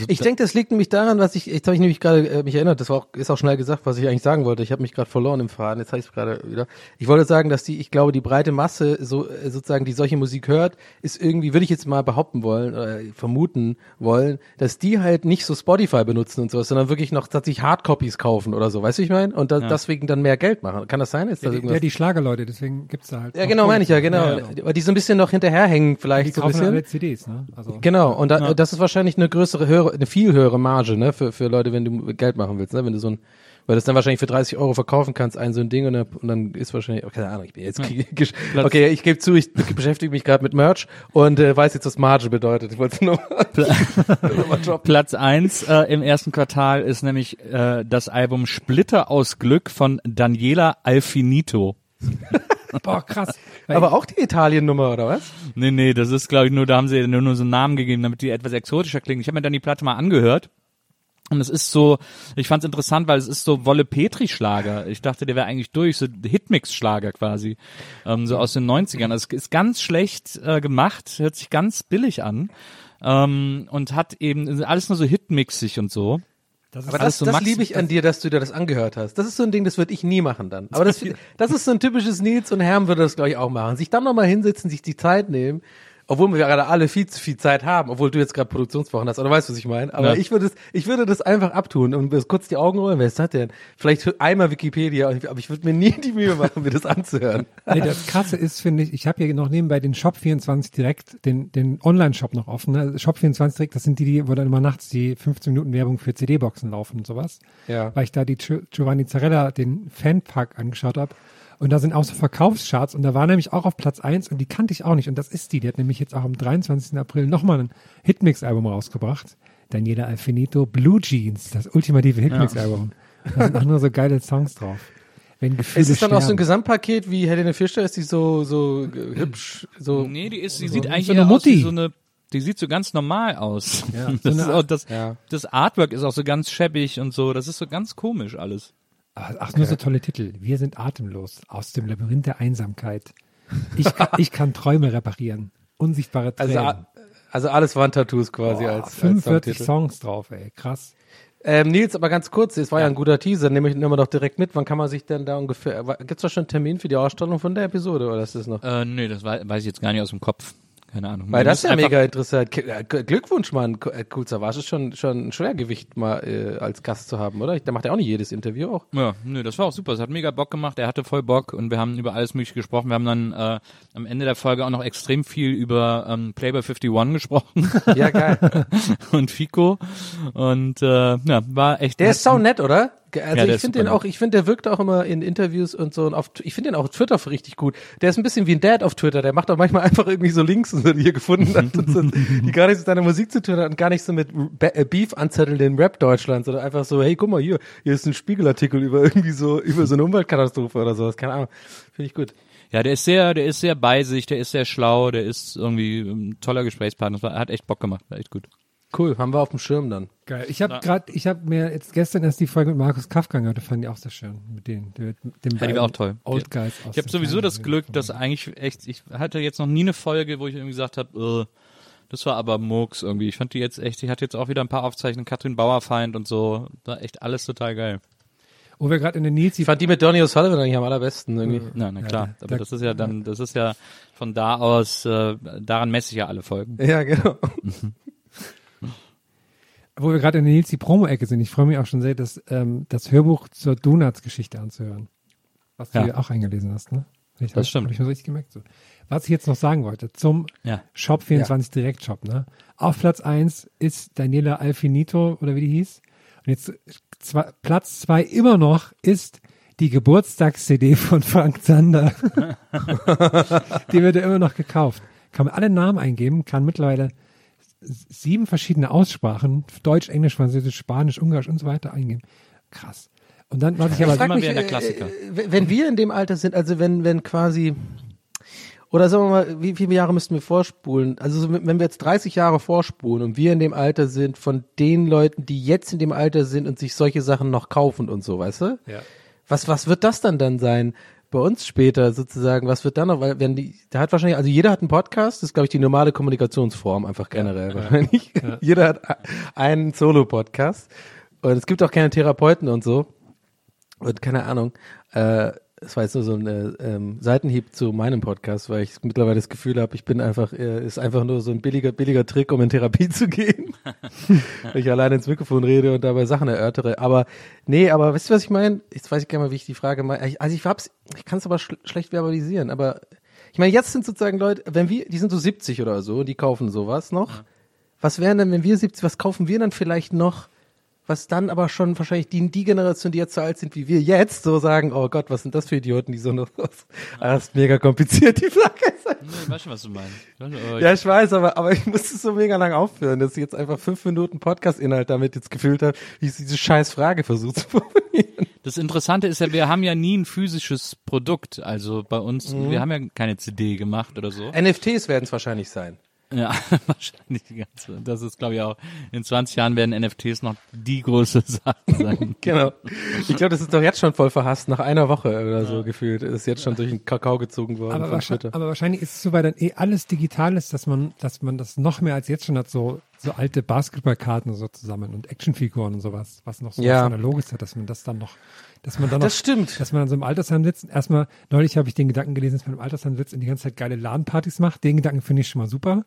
Ich denke, das liegt nämlich daran, was ich, jetzt habe ich nämlich gerade äh, mich erinnert, das war auch, ist auch schnell gesagt, was ich eigentlich sagen wollte. Ich habe mich gerade verloren im Faden, jetzt habe ich es gerade wieder. Ich wollte sagen, dass die, ich glaube, die breite Masse, so äh, sozusagen, die solche Musik hört, ist irgendwie, würde ich jetzt mal behaupten wollen, oder vermuten wollen, dass die halt nicht so Spotify benutzen und sowas, sondern wirklich noch tatsächlich Hardcopies kaufen oder so, weißt du, wie ich meine? Und da, deswegen dann mehr Geld machen. Kann das sein? Ist ja, das die, irgendwas? ja, die Schlagerleute, deswegen gibt's da halt. ja, genau, meine ich ja, genau. Ja, Aber die so ein bisschen noch hinterherhängen, vielleicht Die so ein bisschen. alle CDs, ne? Also, Genau, und da, das ist wahrscheinlich eine größere, höhere, eine viel höhere Marge, ne, für, für Leute, wenn du Geld machen willst, ne, wenn du so ein, weil du das dann wahrscheinlich für 30 Euro verkaufen kannst, ein so ein Ding und dann, und dann ist wahrscheinlich, oh, keine Ahnung, ich bin jetzt, okay, ich gebe zu, ich beschäftige mich gerade mit Merch und äh, weiß jetzt, was Marge bedeutet. Ich wollte nur. Platz eins äh, im ersten Quartal ist nämlich äh, das Album Splitter aus Glück von Daniela Alfinito. boah, krass. Aber auch die Italien-Nummer, oder was? Nee, nee, das ist, glaube ich, nur, da haben sie nur, nur so einen Namen gegeben, damit die etwas exotischer klingen. Ich habe mir dann die Platte mal angehört. Und es ist so, ich fand es interessant, weil es ist so Wolle Petri-Schlager. Ich dachte, der wäre eigentlich durch, so Hitmix-Schlager quasi, ähm, so aus den 90ern. Also es ist ganz schlecht äh, gemacht, hört sich ganz billig an ähm, und hat eben alles nur so hitmixig und so. Das Aber das, so das liebe ich an dir, dass du dir das angehört hast. Das ist so ein Ding, das würde ich nie machen dann. Aber das, das ist so ein typisches Nils und Herm würde das, glaube ich, auch machen. Sich dann nochmal hinsetzen, sich die Zeit nehmen obwohl wir gerade alle viel zu viel Zeit haben, obwohl du jetzt gerade Produktionswochen hast, oder weißt du, was ich meine? Aber Ja. ich würde es, ich würde das einfach abtun und kurz die Augen rollen. Wer ist das denn? Vielleicht einmal Wikipedia, aber ich würde mir nie die Mühe machen, mir das anzuhören. Nee, das Krasse ist, finde ich, ich habe hier noch nebenbei den Shop24 direkt, den, den Online-Shop noch offen. Ne? Shop24 direkt, das sind die, die, wo dann immer nachts die 15 Minuten Werbung für CD-Boxen laufen und sowas. Ja. Weil ich da die Gio- Giovanni Zarella, den Fanpack angeschaut habe. Und da sind auch so Verkaufscharts und da war nämlich auch auf Platz eins und die kannte ich auch nicht. Und das ist die. Die hat nämlich jetzt auch am 23. April nochmal ein Hitmix-Album rausgebracht. Daniela Alfinito, Blue Jeans, das ultimative Hitmix-Album. Da sind auch nur so geile Songs drauf. Wenn Gefühle Ist es dann auch so ein sterben. Gesamtpaket wie Helene Fischer? Ist die so, so hübsch, so? Nee, die ist, die sieht eigentlich so eine eher aus wie Mutti. so eine, die sieht so ganz normal aus. Ja, das, so ist eine auch, das, Ja. das Artwork ist auch so ganz schäbig und so. Das ist so ganz komisch alles. Ach, nur so tolle Titel. Wir sind atemlos aus dem Labyrinth der Einsamkeit. Ich, kann- ich kann Träume reparieren. Unsichtbare Also, Tränen. a- also alles Wandtattoos quasi Boah, als, als 45 Songtitel. Songs drauf, ey. Krass. Ähm, Nils, aber ganz kurz, es war ja, ein guter Teaser, nehme ich nehmen wir doch direkt mit. Wann kann man sich denn da ungefähr, gibt es da schon einen Termin für die Ausstrahlung von der Episode oder ist das noch? Äh, nee, das wei- weiß ich jetzt gar nicht aus dem Kopf. Keine Ahnung. Weil das ist ja mega interessant. Äh, Glückwunsch, Mann. Cool Savage ist schon, schon ein Schwergewicht mal äh, als Gast zu haben, oder? Der macht ja auch nicht jedes Interview auch. Ja, nö, das war auch super. Es hat mega Bock gemacht. Er hatte voll Bock und wir haben über alles Mögliche gesprochen. Wir haben dann äh, am Ende der Folge auch noch extrem viel über ähm, Playboy 51 gesprochen Ja, geil. und Fico. Und äh, ja, war echt. Der ist sau nett, oder? Also Ja, ich finde den auch, ich finde, der wirkt auch immer in Interviews und so und auf, ich finde den auch auf Twitter richtig gut. Der ist ein bisschen wie ein Dad auf Twitter. Der macht auch manchmal einfach irgendwie so Links, und so, die er gefunden hat, und so, die gar nichts mit seiner Musik zu tun hat und gar nicht so mit äh, Beef anzetteln in Rap Deutschland, sondern einfach so, hey, guck mal hier, hier ist ein Spiegelartikel über irgendwie so, über so eine Umweltkatastrophe oder sowas. Keine Ahnung. Finde ich gut. Ja, der ist sehr, der ist sehr bei sich, der ist sehr schlau, der ist irgendwie ein toller Gesprächspartner. Hat echt Bock gemacht, war echt gut. Cool. Haben wir auf dem Schirm dann. Geil. Ich habe gerade, ich habe mir jetzt gestern erst die Folge mit Markus Kafka gehört, das fand ich auch sehr schön. Mit denen, mit dem Ja, die war auch toll. Old Guys. aus Ich habe sowieso das. Glück, dass eigentlich echt, ich hatte jetzt noch nie eine Folge, wo ich irgendwie gesagt habe, äh, das war aber Murks irgendwie. Ich fand die jetzt echt, die hat jetzt auch wieder ein paar Aufzeichnungen, Katrin Bauerfeind und so. War echt alles total geil. Wo wir gerade in der Nils, Ich fand die mit Donny O'Sullivan eigentlich am allerbesten irgendwie. Na, na klar. da- aber das ist ja dann, das ist ja von da aus, äh, daran messe ich ja alle Folgen. Ja, genau. wo wir gerade in der Nils die Promo-Ecke sind, ich freue mich auch schon sehr, das, ähm, das Hörbuch zur Donuts-Geschichte anzuhören. Was du Ja. ja auch eingelesen hast, ne? Ich, Das stimmt. Habe ich mir richtig gemerkt. So. Was ich jetzt noch sagen wollte, zum Ja. Shop 24 Direktshop, ne? Auf Platz eins ist Daniela Alfinito, oder wie die hieß. Und jetzt zwei, Platz zwei immer noch ist die Geburtstags-CD von Frank Zander. die wird ja immer noch gekauft. Kann man alle Namen eingeben, kann mittlerweile sieben verschiedene Aussprachen, Deutsch, Englisch, Französisch, Spanisch, Ungarisch und so weiter eingeben. Krass. Und dann, was ich aber Ich frag äh, Klassiker. wenn wir in dem Alter sind, also wenn, wenn quasi, oder sagen wir mal, wie viele Jahre müssten wir vorspulen? Also so, wenn wir jetzt 30 Jahre vorspulen und wir in dem Alter sind von den Leuten, die jetzt in dem Alter sind und sich solche Sachen noch kaufen und so, weißt du? Ja. Was, was wird das dann dann sein? Bei uns später sozusagen, was wird dann noch, weil wenn die, da hat wahrscheinlich, also jeder hat einen Podcast, das ist glaube ich die normale Kommunikationsform einfach generell wahrscheinlich. jeder hat einen Solo-Podcast. Und es gibt auch keine Therapeuten und so. Und keine Ahnung, äh, es war jetzt nur so ein äh, ähm, Seitenhieb zu meinem Podcast, weil ich mittlerweile das Gefühl habe, ich bin einfach, äh, ist einfach nur so ein billiger, billiger Trick, um in Therapie zu gehen. weil ich alleine ins Mikrofon rede und dabei Sachen erörtere. Aber nee, aber wisst ihr, was ich meine? Jetzt weiß ich gar nicht mal, wie ich die Frage meine. Also ich hab's, ich kann es aber schl schlecht verbalisieren, aber ich meine, jetzt sind sozusagen Leute, wenn wir, die sind so 70 oder so, die kaufen sowas noch. Was wären denn, wenn wir 70, was kaufen wir dann vielleicht noch? Was dann aber schon wahrscheinlich die, die Generation, die jetzt so alt sind wie wir jetzt, so sagen, oh Gott, was sind das für Idioten, die so noch was. Ah, Das ist mega kompliziert, die einfach- Nee, ich weiß schon, was du meinst. Ja, ich weiß, aber, aber ich musste so mega lang aufhören, dass ich jetzt einfach fünf Minuten Podcast-Inhalt damit jetzt gefühlt habe, wie ich diese scheiß Frage versuche zu formulieren. Das Interessante ist ja, wir haben ja nie ein physisches Produkt. Also bei uns, Mhm. wir haben ja keine CD gemacht oder so. NFTs werden es wahrscheinlich sein. Ja, wahrscheinlich die ganze. Das ist, glaube ich, auch. In 20 Jahren werden NFTs noch die große Sache sein. Genau. Ich glaube, das ist doch jetzt schon voll verhasst, nach einer Woche oder so gefühlt. Ist jetzt schon durch den Kakao gezogen worden Aber, von wahrscheinlich, Twitter. aber wahrscheinlich ist es so, weil dann eh alles digital ist, dass man, dass man das noch mehr als jetzt schon hat, so so alte Basketballkarten und so zusammen und Actionfiguren und sowas, was noch so Ja. Analoges hat, dass man das dann noch, dass man dann Das stimmt. dass man dann so im Altersheim sitzt. Erstmal, neulich habe ich den Gedanken gelesen, dass man im Altersheim sitzt und die ganze Zeit geile LAN-Partys macht. Den Gedanken finde ich schon mal super.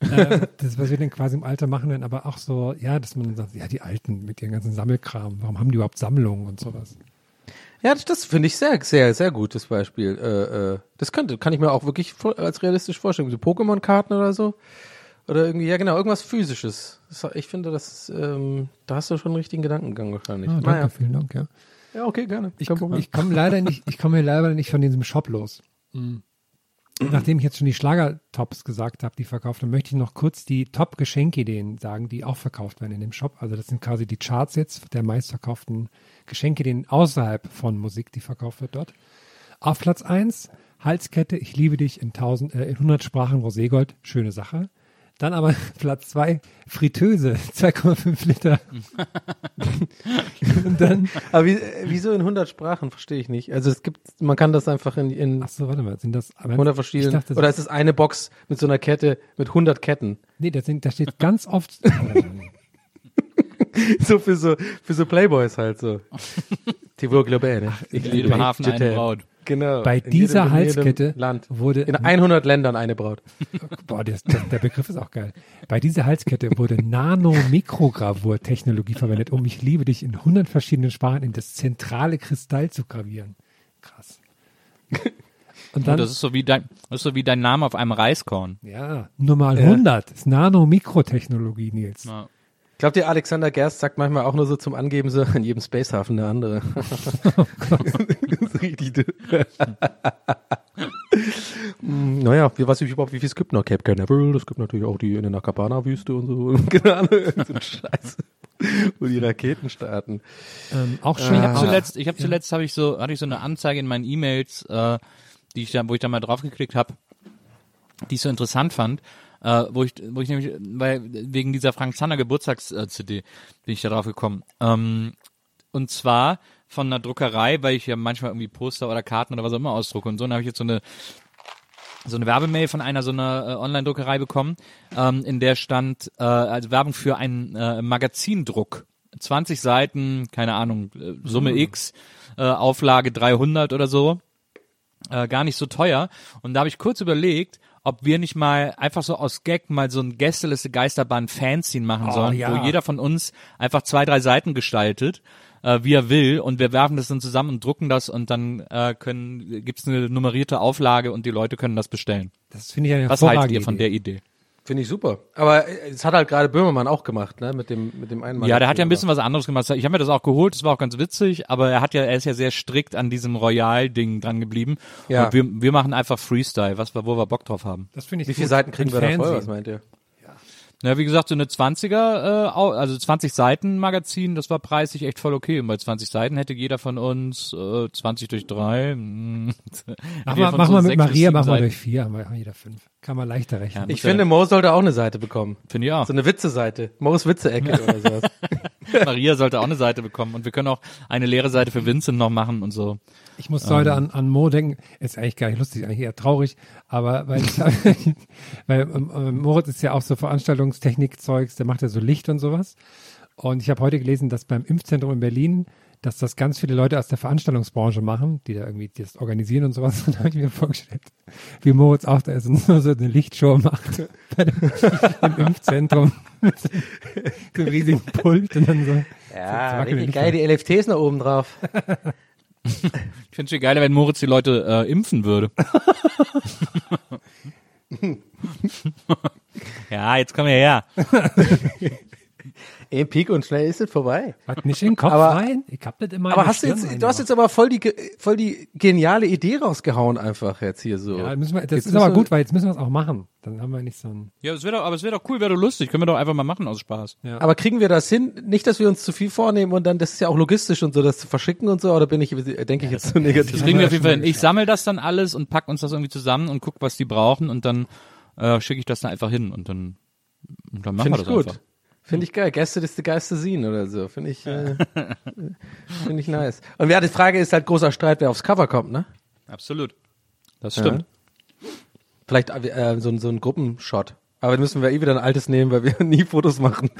ähm, das, was wir denn quasi im Alter machen, werden, aber auch so, ja, dass man sagt, ja, die Alten mit ihren ganzen Sammelkram, warum haben die überhaupt Sammlungen und sowas? Ja, das, das finde ich sehr, sehr, sehr gutes Beispiel. Äh, äh, das könnte, kann ich mir auch wirklich als realistisch vorstellen. So Pokémon-Karten oder so. Oder irgendwie, ja genau, irgendwas physisches. Das, ich finde, das, ähm, da hast du schon einen richtigen Gedankengang wahrscheinlich. Ah, danke, naja. vielen Dank, ja. Ja, okay, gerne. Ich, komme leider nicht, ich komme leider nicht von diesem Shop los. Nachdem ich jetzt schon die Schlagertops gesagt habe, die verkauft, dann möchte ich noch kurz die Top-Geschenkideen sagen, die auch verkauft werden in dem Shop. Also das sind quasi die Charts jetzt der meistverkauften Geschenkideen außerhalb von Musik, die verkauft wird dort. Auf Platz 1, Halskette, ich liebe dich in, 1000, äh, in 100 Sprachen Roségold, schöne Sache. Dann aber Platz 2, Fritteuse, 2,5 Liter. Und dann Aber wie, äh, wieso in 100 Sprachen? Verstehe ich nicht. Also es gibt, man kann das einfach in, in Ach so, warte mal, sind das aber 100 ich verschiedenen, dachte, oder ist es eine Box mit so einer Kette mit 100 Ketten? Nee, da, sind, da steht ganz oft. so für so, für so Playboys halt so. Tivur Global, Ich In jedem Hafen eine Braut. Genau. Bei In dieser jedem- jedem Halskette Land. wurde. In 100 Ländern eine Braut. boah, das, das, der Begriff ist auch geil. Bei dieser Halskette wurde Nano-Mikrogravur-Technologie verwendet, um Ich liebe dich in 100 verschiedenen Sprachen in das zentrale Kristall zu gravieren. Krass. Und dann, Das ist so wie dein, das ist so wie dein Name auf einem Reiskorn. ja, Nummer 100 ist Nano-Mikrotechnologie, Nils. Ja. Glaubt ihr, Alexander Gerst sagt manchmal auch nur so zum Angeben so, in jedem Spacehafen eine andere. Richtig. Hm, naja, wie weiß ich überhaupt, wie viel es gibt noch? Cape Canaveral, es gibt natürlich auch die in der Nakapana-Wüste und so. Ahnung, so ein Scheiß. Wo die Raketen starten. Ähm, auch schön. Ich habe auch- zuletzt, ich habe zuletzt habe ich so hatte ich so eine Anzeige in meinen E-Mails, äh, die ich da, wo ich da mal draufgeklickt habe, die ich so interessant fand, äh, wo ich, wo ich nämlich, weil wegen dieser Frank Zander Geburtstags-CD bin ich da drauf gekommen. Ähm, und zwar von einer Druckerei, weil ich ja manchmal irgendwie Poster oder Karten oder was auch immer ausdrucke und so. Und habe ich jetzt so eine so eine Werbemail von einer so einer äh, Online-Druckerei bekommen, ähm, in der stand äh, also Werbung für einen äh, Magazindruck. 20 Seiten, keine Ahnung, äh, Summe X, äh, Auflage 300 oder so. Äh, gar nicht so teuer. Und da habe ich kurz überlegt, ob wir nicht mal einfach so aus Gag mal so ein Gästeliste Geisterbahn Fanzine machen Oh, sollen, ja. wo jeder von uns einfach zwei, drei Seiten gestaltet, äh, wie er will und wir werfen das dann zusammen und drucken das und dann äh, können gibt's eine nummerierte Auflage und die Leute können das bestellen. Das finde ich eine Was haltet ihr von der Idee? Finde ich super. Aber äh, es hat halt gerade Böhmermann auch gemacht, ne? Mit dem, mit dem einen Ja, der hat ja ein bisschen was anderes gemacht. Ich habe mir das auch geholt, das war auch ganz witzig, aber er hat ja, er ist ja sehr strikt an diesem Royal-Ding dran geblieben. Ja. Und wir, wir machen einfach Freestyle, was wir, wo wir Bock drauf haben. Das finde ich Wie viele gut. Seiten kriegen Ein wir da voll? Was meint ihr? Na, wie gesagt, so eine 20er, äh, also 20 Seiten Magazin, das war preislich echt voll okay. Und bei 20 Seiten hätte jeder von uns äh, 20 durch drei. mm, Mach jeder mal, von mach mal mit Maria, sieben mach mal Seiten. durch vier, haben wir haben jeder fünf. Kann man leichter rechnen. Ja. Ich finde, Mo sollte auch eine Seite bekommen. Finde ich auch. So eine Witze-Seite. Mo's Witze-Ecke oder sowas. Maria sollte auch eine Seite bekommen. Und wir können auch eine leere Seite für Vincent noch machen und so. Ich musste heute an, an Mo denken. Ist eigentlich gar nicht lustig, eigentlich eher traurig. Aber weil, ich, weil ähm, ähm, Moritz ist ja auch so Veranstaltungstechnik-Zeugs, der macht ja so Licht und sowas. Und ich habe heute gelesen, dass beim Impfzentrum in Berlin, dass das ganz viele Leute aus der Veranstaltungsbranche machen, die da irgendwie das organisieren und sowas. Und da habe ich mir vorgestellt, wie Moritz auch da ist und nur so eine Lichtshow macht bei dem, im Impfzentrum. mit so einem riesigen Pult und dann so. Ja, so richtig geil. Die LFTs noch oben drauf. Ich finde es viel geiler, wenn Moritz die Leute äh, impfen würde. ja, jetzt komm her. Ein Peak und schnell ist es vorbei. Was nicht in den Kopf Aber- rein? Ich hab das immer Aber hast du jetzt, rein du hast jetzt aber voll die, voll die geniale Idee rausgehauen einfach jetzt hier so. Ja, müssen wir, das Jetzt ist müssen aber gut, weil jetzt müssen wir es auch machen. Dann haben wir nicht so ein. Ja, es wäre doch, aber es wäre doch cool, wäre doch lustig. Können wir doch einfach mal machen aus Spaß. Ja. Aber kriegen wir das hin? Nicht, dass wir uns zu viel vornehmen und dann, das ist ja auch logistisch und so, das zu verschicken und so, oder bin ich, denke ich jetzt zu negativ? Das kriegen wir auf jeden Fall hin. Ich sammle das dann alles und pack uns das irgendwie zusammen und guck, was die brauchen und dann äh, schicke ich das dann einfach hin und dann, und dann machen Finde wir das gut. einfach. Finde ich geil. Gäste ist die Geister sehen oder so. Finde ich, äh, finde ich nice. Und ja, die Frage ist halt großer Streit, wer aufs Cover kommt, ne? Absolut. Das stimmt. Vielleicht äh, so, ein- so ein Gruppenshot. Aber dann müssen wir eh wieder ein altes nehmen, weil wir nie Fotos machen.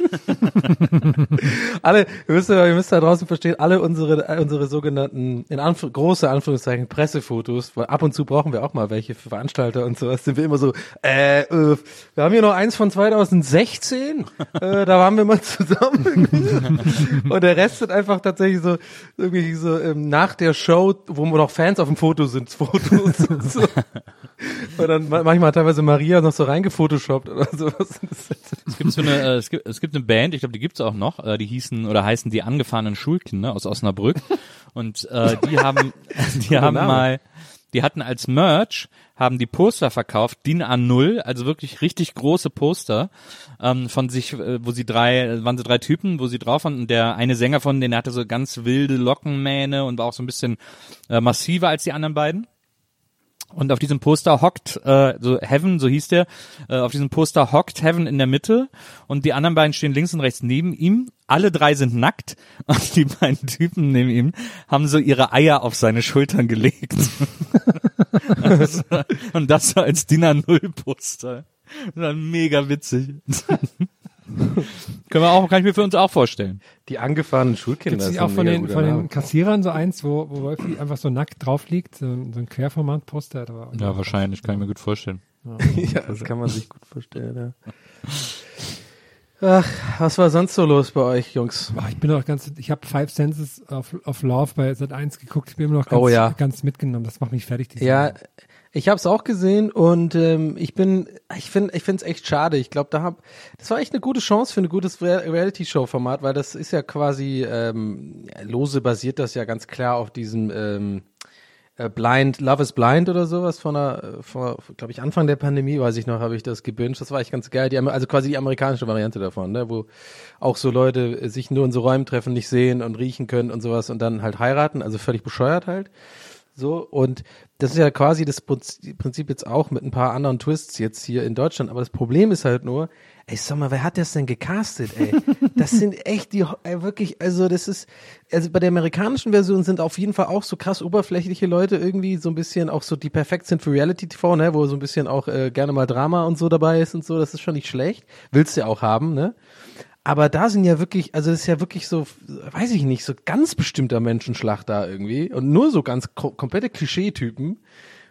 alle, ihr müsst, ihr müsst da draußen verstehen, alle unsere, unsere sogenannten, in Anf große Anführungszeichen, Pressefotos, weil ab und zu brauchen wir auch mal welche für Veranstalter und sowas, sind wir immer so, äh, äh wir haben hier noch eins von 2016, äh, da waren wir mal zusammen. und der Rest sind einfach tatsächlich so, irgendwie so, ähm, nach der Show, wo noch Fans auf dem Foto sind, Fotos und so. Und dann manchmal teilweise Maria noch so reingefotoshoppt oder sowas. Es gibt so eine, äh, es gibt, es gibt eine Band, ich glaube, die gibt's auch noch, äh, die hießen oder heißen die angefahrenen Schulkinder aus Osnabrück. Und äh, die haben, die haben mal, die hatten als Merch, haben die Poster verkauft, DIN A0, also wirklich richtig große Poster ähm, von sich, äh, wo sie drei, waren so drei Typen, wo sie drauf waren und der eine Sänger von denen, der hatte so ganz wilde Lockenmähne und war auch so ein bisschen äh, massiver als die anderen beiden. Und auf diesem Poster hockt, äh, so Heaven, so hieß der, äh, auf diesem Poster hockt Heaven in der Mitte und die anderen beiden stehen links und rechts neben ihm. Alle drei sind nackt und die beiden Typen neben ihm haben so ihre Eier auf seine Schultern gelegt. und das war als DIN A0-Poster. Das war mega witzig. Können wir auch, kann ich mir für uns auch vorstellen. Die angefahrenen Schulkinder. Gibt es auch von den, von den Kassierern so eins, wo, wo Wolfi einfach so nackt drauf liegt, so, so ein Querformat-Poster? Ja, wahrscheinlich, kann ich mir gut vorstellen. Ja, das kann man sich gut vorstellen, ja. Ach, was war sonst so los bei euch, Jungs? Ach, ich bin doch ganz, ich habe Five Senses of, of Love bei Sat1 geguckt, ich bin immer noch ganz, oh, ja. ganz mitgenommen, das macht mich fertig. Ja, Serie. Ich habe es auch gesehen und ähm, ich bin, ich finde, ich finde es echt schade. Ich glaube, da hab, das war echt eine gute Chance für ein gutes Reality-Show-Format, weil das ist ja quasi ähm, lose basiert das ja ganz klar auf diesem ähm, äh, Blind, Love is Blind oder sowas von der, von, glaube ich, Anfang der Pandemie, weiß ich noch, habe ich das gebinged. Das war echt ganz geil. Die, also quasi die amerikanische Variante davon, ne, wo auch so Leute sich nur in so Räumen treffen, nicht sehen und riechen können und sowas und dann halt heiraten. Also völlig bescheuert halt. So, und das ist ja quasi das Prinzip jetzt auch mit ein paar anderen Twists jetzt hier in Deutschland. Aber das Problem ist halt nur, ey, sag mal, wer hat das denn gecastet, ey? Das sind echt die, ey, wirklich, also das ist, also bei der amerikanischen Version sind auf jeden Fall auch so krass oberflächliche Leute irgendwie so ein bisschen auch so, die perfekt sind für Reality TV, ne, wo so ein bisschen auch äh, gerne mal Drama und so dabei ist und so. Das ist schon nicht schlecht. Willst du ja auch haben, ne? Aber da sind ja wirklich, also es ist ja wirklich so, weiß ich nicht, so ganz bestimmter Menschenschlacht da irgendwie und nur so ganz komplette Klischeetypen.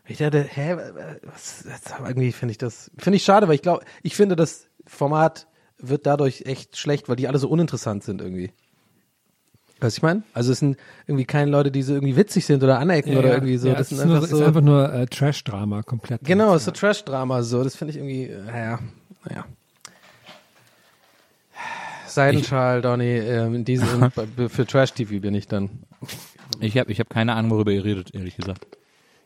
Ich dachte, hä, was, was irgendwie finde ich das, finde ich schade, weil ich glaube, ich finde das Format wird dadurch echt schlecht, weil die alle so uninteressant sind irgendwie. Was ich meine? Also es sind irgendwie keine Leute, die so irgendwie witzig sind oder anecken ja, oder irgendwie so. Ja, das ist sind nur, einfach so. ist einfach nur äh, Trash-Drama komplett. Genau, ist so Trash-Drama so. Das finde ich irgendwie, naja, naja. Seidenschal, Donny, ähm, in diesem, für Trash-TV bin ich dann. Ich habe ich hab keine Ahnung, worüber ihr redet, ehrlich gesagt.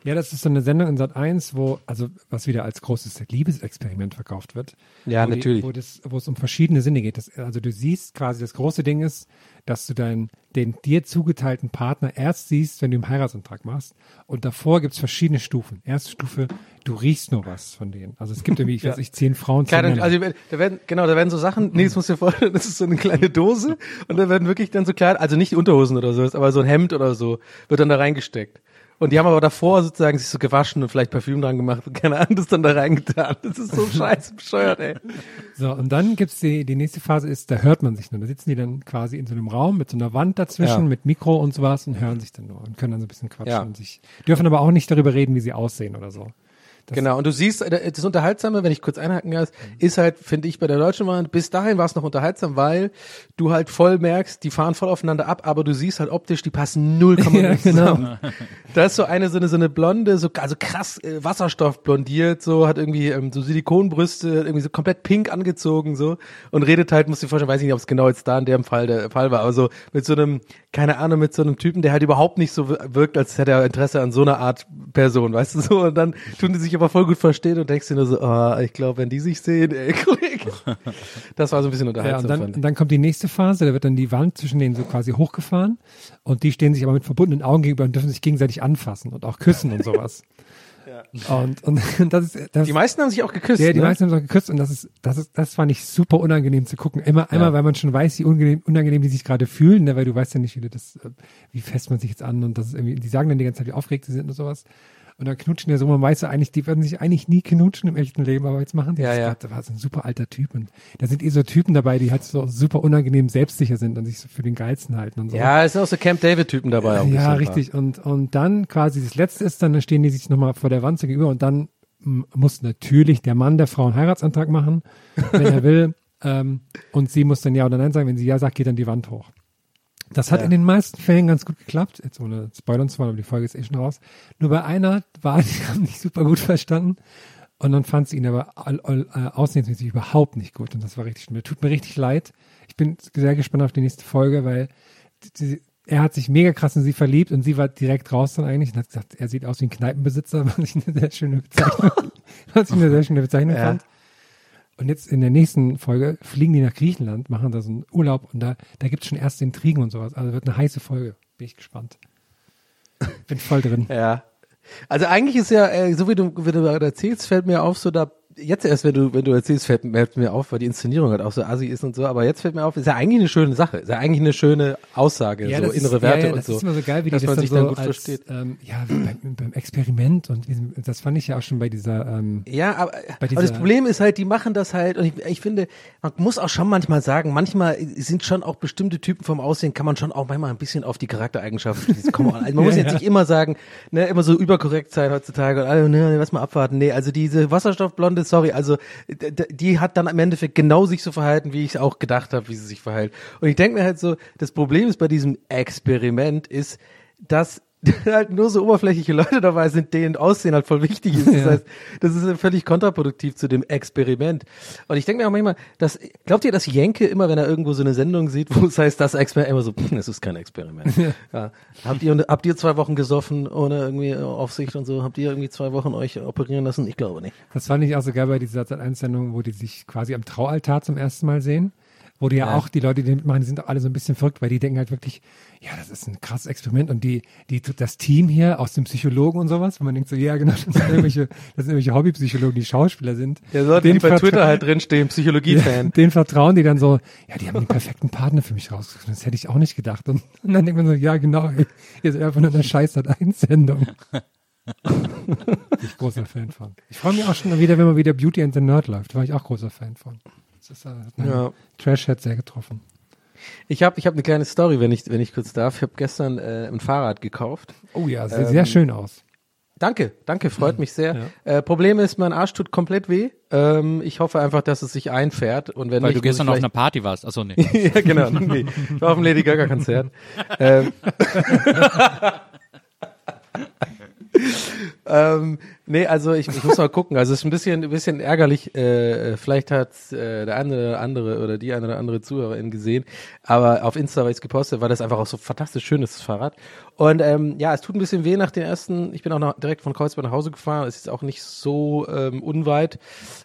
Ja, das ist so eine Sendung in Sat 1, wo, also was wieder als großes Liebesexperiment verkauft wird. Ja, wo natürlich. Die, wo, das, wo es um verschiedene Sinne geht. Das, also du siehst quasi, das große Ding ist, dass du deinen, den dir zugeteilten Partner erst siehst, wenn du einen Heiratsantrag machst. Und davor gibt's verschiedene Stufen. Erste Stufe, du riechst nur was von denen. Also es gibt irgendwie, ich weiß nicht, zehn Frauen. Klar, dann, also da werden, genau, da werden so Sachen, nee, das musst du dir vorstellen, das ist so eine kleine Dose und da werden wirklich dann so klein, also nicht Unterhosen oder so, aber so ein Hemd oder so, wird dann da reingesteckt. Und die haben aber davor sozusagen sich so gewaschen und vielleicht Parfüm dran gemacht und keine Ahnung, das dann da reingetan. Das ist so scheiße bescheuert, ey. So, und dann gibt's die, die nächste Phase ist, da hört man sich nur. Da sitzen die dann quasi in so einem Raum mit so einer Wand dazwischen, Ja. mit Mikro und sowas und hören sich dann nur und können dann so ein bisschen quatschen Ja. und sich, dürfen aber auch nicht darüber reden, wie sie aussehen oder so. Genau, und du siehst, äh, das Unterhaltsame, wenn ich kurz einhaken kann, ist halt, finde ich, bei der deutschen Variante, bis dahin war es noch unterhaltsam, weil du halt voll merkst, die fahren voll aufeinander ab, aber du siehst halt optisch, die passen 0,0 Ja, genau. zusammen. Da ist so eine, so eine, so eine blonde, so, also krass äh, Wasserstoff blondiert, so, hat irgendwie ähm, so Silikonbrüste, irgendwie so komplett pink angezogen, so, und redet halt, du dir vorstellen, weiß ich nicht, ob es genau jetzt da in dem Fall der Fall war, aber so mit so einem, keine Ahnung, mit so einem Typen, der halt überhaupt nicht so wir- wirkt, als hätte er Interesse an so einer Art Person, weißt du, so, und dann tun die sich aber voll gut verstehen und denkst dir nur so, ah, ich glaube, wenn die sich sehen, ey, Kollege. Das war so ein bisschen Ja, unterhaltsam. und dann, und dann kommt die nächste Phase, da wird dann die Wand zwischen denen so quasi hochgefahren und die stehen sich aber mit verbundenen Augen gegenüber und dürfen sich gegenseitig anfassen und auch küssen und sowas. Und, und das ist, das die meisten haben sich auch geküsst, Ja, die ne? meisten haben es auch geküsst und das ist, das ist, das fand ich super unangenehm zu gucken. Immer, einmal, weil man schon weiß, wie unangenehm, unangenehm die sich gerade fühlen, ne, weil du weißt ja nicht, wie du das, äh, wie fest man sich jetzt an und das ist irgendwie, die sagen dann die ganze Zeit, wie aufgeregt sie sind und sowas. Und dann knutschen ja so, man weiß ja eigentlich, die werden sich eigentlich nie knutschen im echten Leben, aber jetzt machen die Ja, das. ja. Da war so ein super alter Typ und da sind eh so Typen dabei, die halt so super unangenehm selbstsicher sind und sich so für den Geilsten halten und so. Ja, es sind auch so Camp David-Typen dabei. Ein Ja, richtig. Und, und dann quasi das Letzte ist, dann stehen die sich nochmal vor der Wanze gegenüber und dann muss natürlich der Mann der Frau einen Heiratsantrag machen, wenn er will. Ähm, und sie muss dann Ja oder Nein sagen. Wenn sie Ja sagt, geht dann die Wand hoch. Das hat Ja. in den meisten Fällen ganz gut geklappt. Jetzt ohne Spoilern zu wollen, aber die Folge ist eh schon raus. Nur bei einer war, die haben nicht super gut verstanden. Und dann fand sie ihn aber all, all, äh, aussehensmäßig überhaupt nicht gut. Und das war richtig schlimm. Tut mir richtig leid. Ich bin sehr gespannt auf die nächste Folge, weil die, er hat sich mega krass in sie verliebt und sie war direkt raus dann eigentlich und hat gesagt, er sieht aus wie ein Kneipenbesitzer, was ich eine sehr schöne Bezeichnung, was ich eine sehr schöne Bezeichnung Ja. fand. Und jetzt in der nächsten Folge fliegen die nach Griechenland, machen da so einen Urlaub und da, da gibt es schon erste Intrigen und sowas. Also wird eine heiße Folge. Bin ich gespannt. Bin voll drin. Ja. Also eigentlich ist ja, äh, so wie du, wie du erzählst, fällt mir auf, so da, jetzt erst, wenn du, wenn du erzählst, fällt, fällt mir auf, weil die Inszenierung halt auch so assi ist und so, aber jetzt fällt mir auf, ist ja eigentlich eine schöne Sache, ist ja eigentlich eine schöne Aussage, so das innere ist, Werte ja, ja, und das so. ist immer so geil, wie dass die das man dann sich so dann gut als, versteht. Ähm, ja, beim, beim Experiment und diesem, das fand ich ja auch schon bei dieser, ähm, Ja, aber, Bei aber das dieser- Problem ist halt, die machen das halt, und ich, ich finde, man muss auch schon manchmal sagen, manchmal sind schon auch bestimmte Typen vom Aussehen, kann man schon auch manchmal ein bisschen auf die Charaktereigenschaften, kommen also man muss Ja, jetzt ja. nicht immer sagen, ne, immer so überkorrekt sein heutzutage und ne, lass mal abwarten, nee, also diese Wasserstoffblonde, sorry, also die hat dann im Endeffekt genau sich so verhalten, wie ich auch gedacht habe, wie sie sich verhält. Und ich denke mir halt so, das Problem ist bei diesem Experiment ist, dass halt nur so oberflächliche Leute dabei sind, denen Aussehen halt voll wichtig ist. Das Ja. heißt, das ist völlig kontraproduktiv zu dem Experiment. Und ich denke mir auch manchmal, dass, glaubt ihr, dass Jenke immer, wenn er irgendwo so eine Sendung sieht, wo es heißt, das Experiment, immer so, "Hm, es ist kein Experiment. Ja. Habt ihr, habt ihr zwei Wochen gesoffen ohne irgendwie Aufsicht und so? Habt ihr irgendwie zwei Wochen euch operieren lassen? Ich glaube nicht. Das fand ich auch so geil bei dieser Sat.1-Sendung, wo die sich quasi am Traualtar zum ersten Mal sehen. Wo die ja, auch, die Leute, die mitmachen, die sind auch alle so ein bisschen verrückt, weil die denken halt wirklich, ja, das ist ein krasses Experiment und die, die, das Team hier aus dem Psychologen und sowas, wo man denkt so, ja, genau, das sind irgendwelche, das sind irgendwelche Hobbypsychologen, die Schauspieler sind. Ja, sollte nicht bei Twitter halt drinstehen, ja, Psychologie-Fan. den vertrauen die dann so, ja, die haben den perfekten Partner für mich rausgesucht. Das hätte ich auch nicht gedacht. Und, und dann denkt man so, ja, genau, ey, ihr seid einfach nur eine scheiß Sat.1-Sendung. Bin ich großer Fan von. Ich freue mich auch schon wieder, wenn mal wieder Beauty and the Nerd läuft. War ich auch großer Fan von. Das ist, äh, hat Ja. Trash-Head sehr getroffen. Ich habe ich hab eine kleine Story, wenn ich, wenn ich kurz darf. Ich habe gestern äh, ein Fahrrad gekauft. Oh ja, sieht Ähm, sehr schön aus. Danke, danke, freut mich sehr. Äh, Problem ist, mein Arsch tut komplett weh. Ähm, ich hoffe einfach, dass es sich einfährt und wenn Weil nicht, du gestern auf einer Party warst. Achso, nee. ja, genau. Nee. Ich war auf dem Lady Gaga Konzert. ähm, ähm, nee, also ich, ich muss mal gucken. Also es ist ein bisschen, ein bisschen ärgerlich. Äh, vielleicht hat äh, der eine oder andere oder die eine oder andere Zuhörerin gesehen. Aber auf Insta, weil ich es gepostet, war das einfach auch so fantastisch schönes Fahrrad. Und ähm, ja, es tut ein bisschen weh nach den ersten. Ich bin auch noch direkt von Kreuzberg nach Hause gefahren. Es ist auch nicht so ähm, unweit.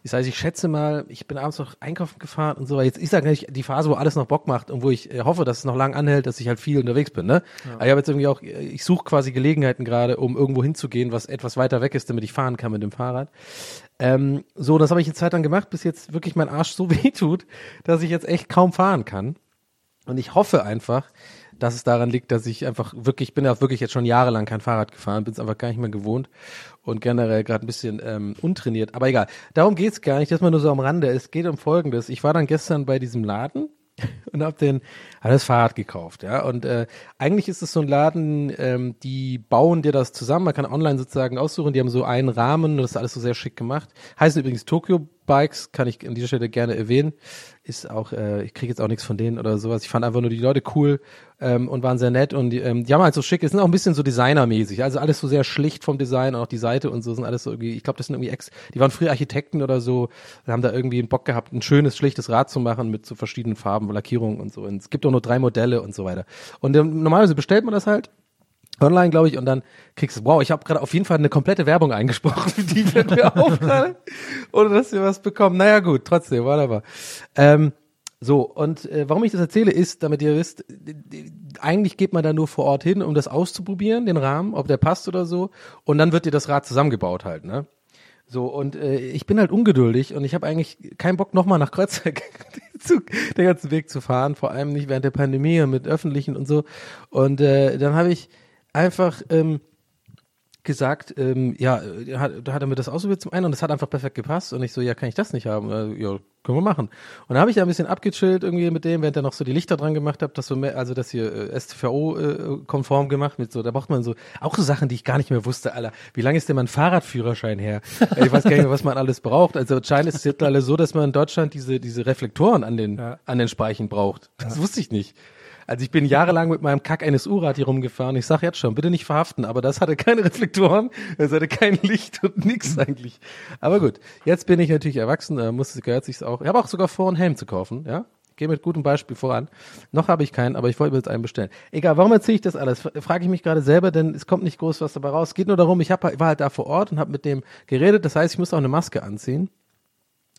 Das heißt, ich schätze mal, ich bin abends noch einkaufen gefahren und so. Jetzt ist eigentlich die Phase, wo alles noch Bock macht und wo ich äh, hoffe, dass es noch lang anhält, dass ich halt viel unterwegs bin. Ne? Aber ich habe jetzt irgendwie auch, äh, ich suche quasi Gelegenheiten gerade, um irgendwo hinzugehen, was etwas weiter weg ist, damit ich fahren kann mit dem Fahrrad. Ähm, so, das habe ich eine Zeit lang gemacht, bis jetzt wirklich mein Arsch so weh tut, dass ich jetzt echt kaum fahren kann. Und ich hoffe einfach, dass es daran liegt, dass ich einfach wirklich, ich bin ja wirklich jetzt schon jahrelang kein Fahrrad gefahren, bin es einfach gar nicht mehr gewohnt und generell gerade ein bisschen ähm, untrainiert. Aber egal, darum geht's gar nicht, das mal nur so am Rande. Es geht um Folgendes. Ich war dann gestern bei diesem Laden und habe den hab das Fahrrad gekauft, ja. Und äh, eigentlich ist es so ein Laden, ähm, die bauen dir das zusammen. Man kann online sozusagen aussuchen. Die haben so einen Rahmen und das ist alles so sehr schick gemacht. Heißt übrigens Tokyo Bikes, kann ich an dieser Stelle gerne erwähnen. Ist auch, äh, ich kriege jetzt auch nichts von denen oder sowas. Ich fand einfach nur die Leute cool ähm, und waren sehr nett und die, ähm, die haben halt so schick, sind auch ein bisschen so designermäßig. Also alles so sehr schlicht vom Design, auch die Seite und so sind alles so irgendwie, ich glaube, das sind irgendwie Ex, die waren früher Architekten oder so, haben da irgendwie einen Bock gehabt, ein schönes, schlichtes Rad zu machen mit so verschiedenen Farben, Lackierungen und so. Und es gibt auch nur drei Modelle und so weiter. Und ähm, normalerweise bestellt man das halt online, glaube ich, und dann kriegst du, wow, ich habe gerade auf jeden Fall eine komplette Werbung eingesprochen, die fällt mir auf gerade, ohne dass wir was bekommen. Naja, gut, trotzdem, wunderbar. Ähm, so, und äh, warum ich das erzähle, ist, damit ihr wisst, eigentlich geht man da nur vor Ort hin, um das auszuprobieren, den Rahmen, ob der passt oder so, und dann wird dir das Rad zusammengebaut halt, ne? So, und äh, ich bin halt ungeduldig und ich habe eigentlich keinen Bock, nochmal nach Kreuzberg zu, den ganzen Weg zu fahren, vor allem nicht während der Pandemie und mit Öffentlichen und so. Und äh, dann habe ich einfach ähm, gesagt, ähm, ja, äh, hat, da hat er mir das ausprobiert zum einen und das hat einfach perfekt gepasst und ich so, ja, kann ich das nicht haben? Äh, ja, können wir machen. Und dann habe ich ja ein bisschen abgechillt irgendwie mit dem, während er noch so die Lichter dran gemacht hat, das so mehr, also das hier äh, STVO-konform gemacht mit so, da braucht man so, auch so Sachen, die ich gar nicht mehr wusste, Alter. Wie lange ist denn mein Fahrradführerschein her? ich weiß gar nicht mehr, was man alles braucht. Also anscheinend ist es jetzt alle so, dass man in Deutschland diese, diese Reflektoren an den, Ja. an den Speichen braucht. Das wusste ich nicht. Also ich bin jahrelang mit meinem Kack NSU-Rad hier rumgefahren. Ich sag jetzt schon, bitte nicht verhaften, aber das hatte keine Reflektoren, das hatte kein Licht und nix eigentlich. Aber gut, jetzt bin ich natürlich erwachsen, da muss gehört sich's auch. Ich habe auch sogar vor, einen Helm zu kaufen, ja? Gehe mit gutem Beispiel voran. Noch habe ich keinen, aber ich wollte mir jetzt einen bestellen. Egal, warum erzähle ich das alles? Frage ich mich gerade selber, denn es kommt nicht groß was dabei raus. Geht nur darum, ich hab, war halt da vor Ort und habe mit dem geredet. Das heißt, ich muss auch eine Maske anziehen.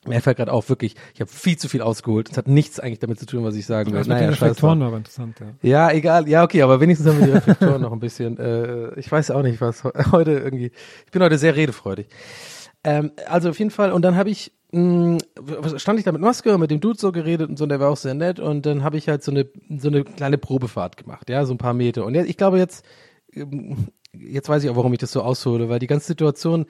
Mir fällt gerade auf, wirklich, ich habe viel zu viel ausgeholt. Es hat nichts eigentlich damit zu tun, was ich sagen will. Das mit den. Reflektoren war aber interessant, ja. Ja, egal. Ja, okay, aber wenigstens haben wir die Reflektoren noch ein bisschen. Äh, ich weiß auch nicht, was he- heute irgendwie. Ich bin heute sehr redefreudig. Ähm, also auf jeden Fall. Und dann habe ich mh, stand ich da mit Maske und mit dem Dude so geredet und so, und der war auch sehr nett. Und dann habe ich halt so eine so eine kleine Probefahrt gemacht, ja, so ein paar Meter. Und jetzt, ich glaube jetzt ähm, jetzt weiß ich auch, warum ich das so aushole, weil die ganze Situation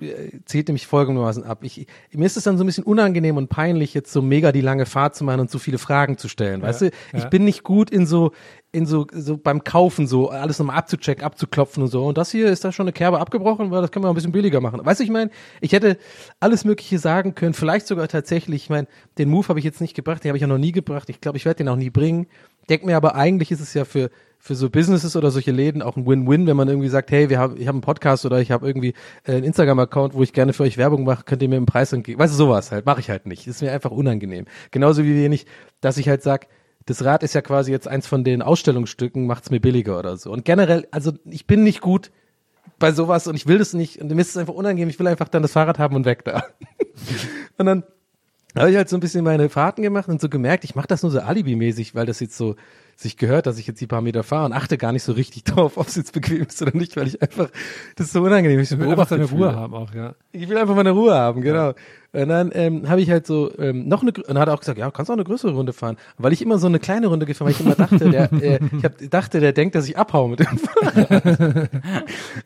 äh, zählt nämlich folgendermaßen ab. Ich, mir ist es dann so ein bisschen unangenehm und peinlich, jetzt so mega die lange Fahrt zu machen und so viele Fragen zu stellen. weißt du, ich ja. bin nicht gut in so, in so, so beim Kaufen so alles nochmal abzuchecken, abzuklopfen und so. Und das hier ist da schon eine Kerbe abgebrochen, weil das können wir ein bisschen billiger machen. Weißt du, ich meine, ich hätte alles Mögliche sagen können, vielleicht sogar tatsächlich, ich meine, den Move habe ich jetzt nicht gebracht, den habe ich ja noch nie gebracht. Ich glaube, ich werde den auch nie bringen. Denk mir aber, eigentlich ist es ja für, für so Businesses oder solche Läden auch ein Win-Win, wenn man irgendwie sagt, hey, wir haben, ich habe einen Podcast oder ich habe irgendwie äh, einen Instagram-Account, wo ich gerne für euch Werbung mache, könnt ihr mir einen Preis entgegen. Weißt du, sowas halt, mache ich halt nicht. Ist mir einfach unangenehm. Genauso wie wenig, dass ich halt sag, das Rad ist ja quasi jetzt eins von den Ausstellungsstücken, macht's mir billiger oder so. Und generell, also ich bin nicht gut bei sowas und ich will das nicht und mir ist es einfach unangenehm, ich will einfach dann das Fahrrad haben und weg da. und dann habe ich halt so ein bisschen meine Fahrten gemacht und so gemerkt, ich mache das nur so alibimäßig, weil das jetzt so sich gehört, dass ich jetzt die paar Meter fahre und achte gar nicht so richtig drauf, ob es jetzt bequem ist oder nicht, weil ich einfach, das ist so unangenehm, ich will einfach seine Ruhe haben auch, ja. Ich will einfach meine Ruhe haben, genau. Und dann ähm, habe ich halt so ähm, noch eine, und dann hat er auch gesagt, ja, kannst auch eine größere Runde fahren, weil ich immer so eine kleine Runde gefahren, weil ich immer dachte, der, äh, ich hab, dachte, der denkt, dass ich abhaue mit dem Fahrrad.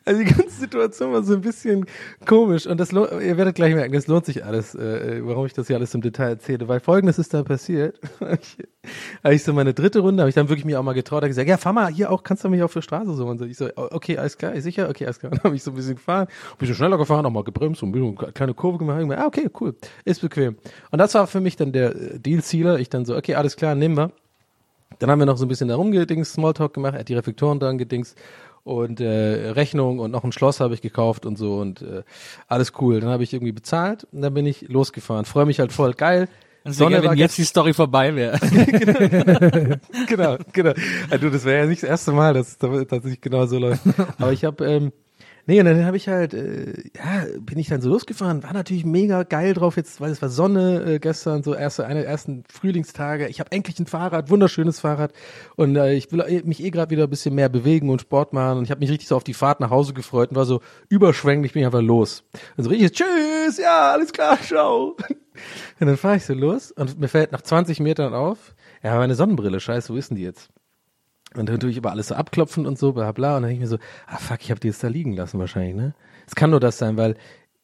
also die ganze Situation war so ein bisschen komisch und das lohnt, ihr werdet gleich merken, das lohnt sich alles, äh, warum ich das hier alles im Detail erzähle, weil Folgendes ist da passiert. habe ich so meine dritte Runde, habe ich dann wirklich mir auch mal getraut, habe gesagt, ja, fahr mal hier auch, kannst du mich auf der Straße so und so. Ich so, okay, alles klar, sicher, okay, alles klar. Dann habe ich so ein bisschen gefahren, ein bisschen schneller gefahren, auch mal gebremst, so ein bisschen eine kleine Kurve gemacht. Ah, okay, cool, ist bequem. Und das war für mich dann der äh, Deal-Sealer. Ich dann so, okay, alles klar, nehmen wir. Dann haben wir noch so ein bisschen da rumgedings, Smalltalk gemacht, er hat die Reflektoren dran gedings und äh, Rechnung und noch ein Schloss habe ich gekauft und so und äh, alles cool. Dann habe ich irgendwie bezahlt und dann bin ich losgefahren. Freue mich halt voll geil. Sonne wenn jetzt die Story vorbei wäre. genau, genau. Also das wäre ja nicht das erste Mal, dass es genau so läuft. Aber ich habe, ähm, nee, und dann habe ich halt, äh, ja, bin ich dann so losgefahren, war natürlich mega geil drauf jetzt, weil es war Sonne äh, gestern, so erste, eine der ersten Frühlingstage. Ich habe endlich ein Fahrrad, wunderschönes Fahrrad und äh, ich will eh- mich eh gerade wieder ein bisschen mehr bewegen und Sport machen und ich habe mich richtig so auf die Fahrt nach Hause gefreut und war so überschwänglich, bin ich einfach los. Und so richtig, tschüss, ja, alles klar, ciao. Und dann fahre ich so los und mir fällt nach 20 Metern auf, ja, meine Sonnenbrille, scheiße, wo ist denn die jetzt? Und dann tue ich aber alles so abklopfen und so, bla bla. Und dann denke ich mir so, ah fuck, ich habe die jetzt da liegen lassen wahrscheinlich, ne? Es kann nur das sein, weil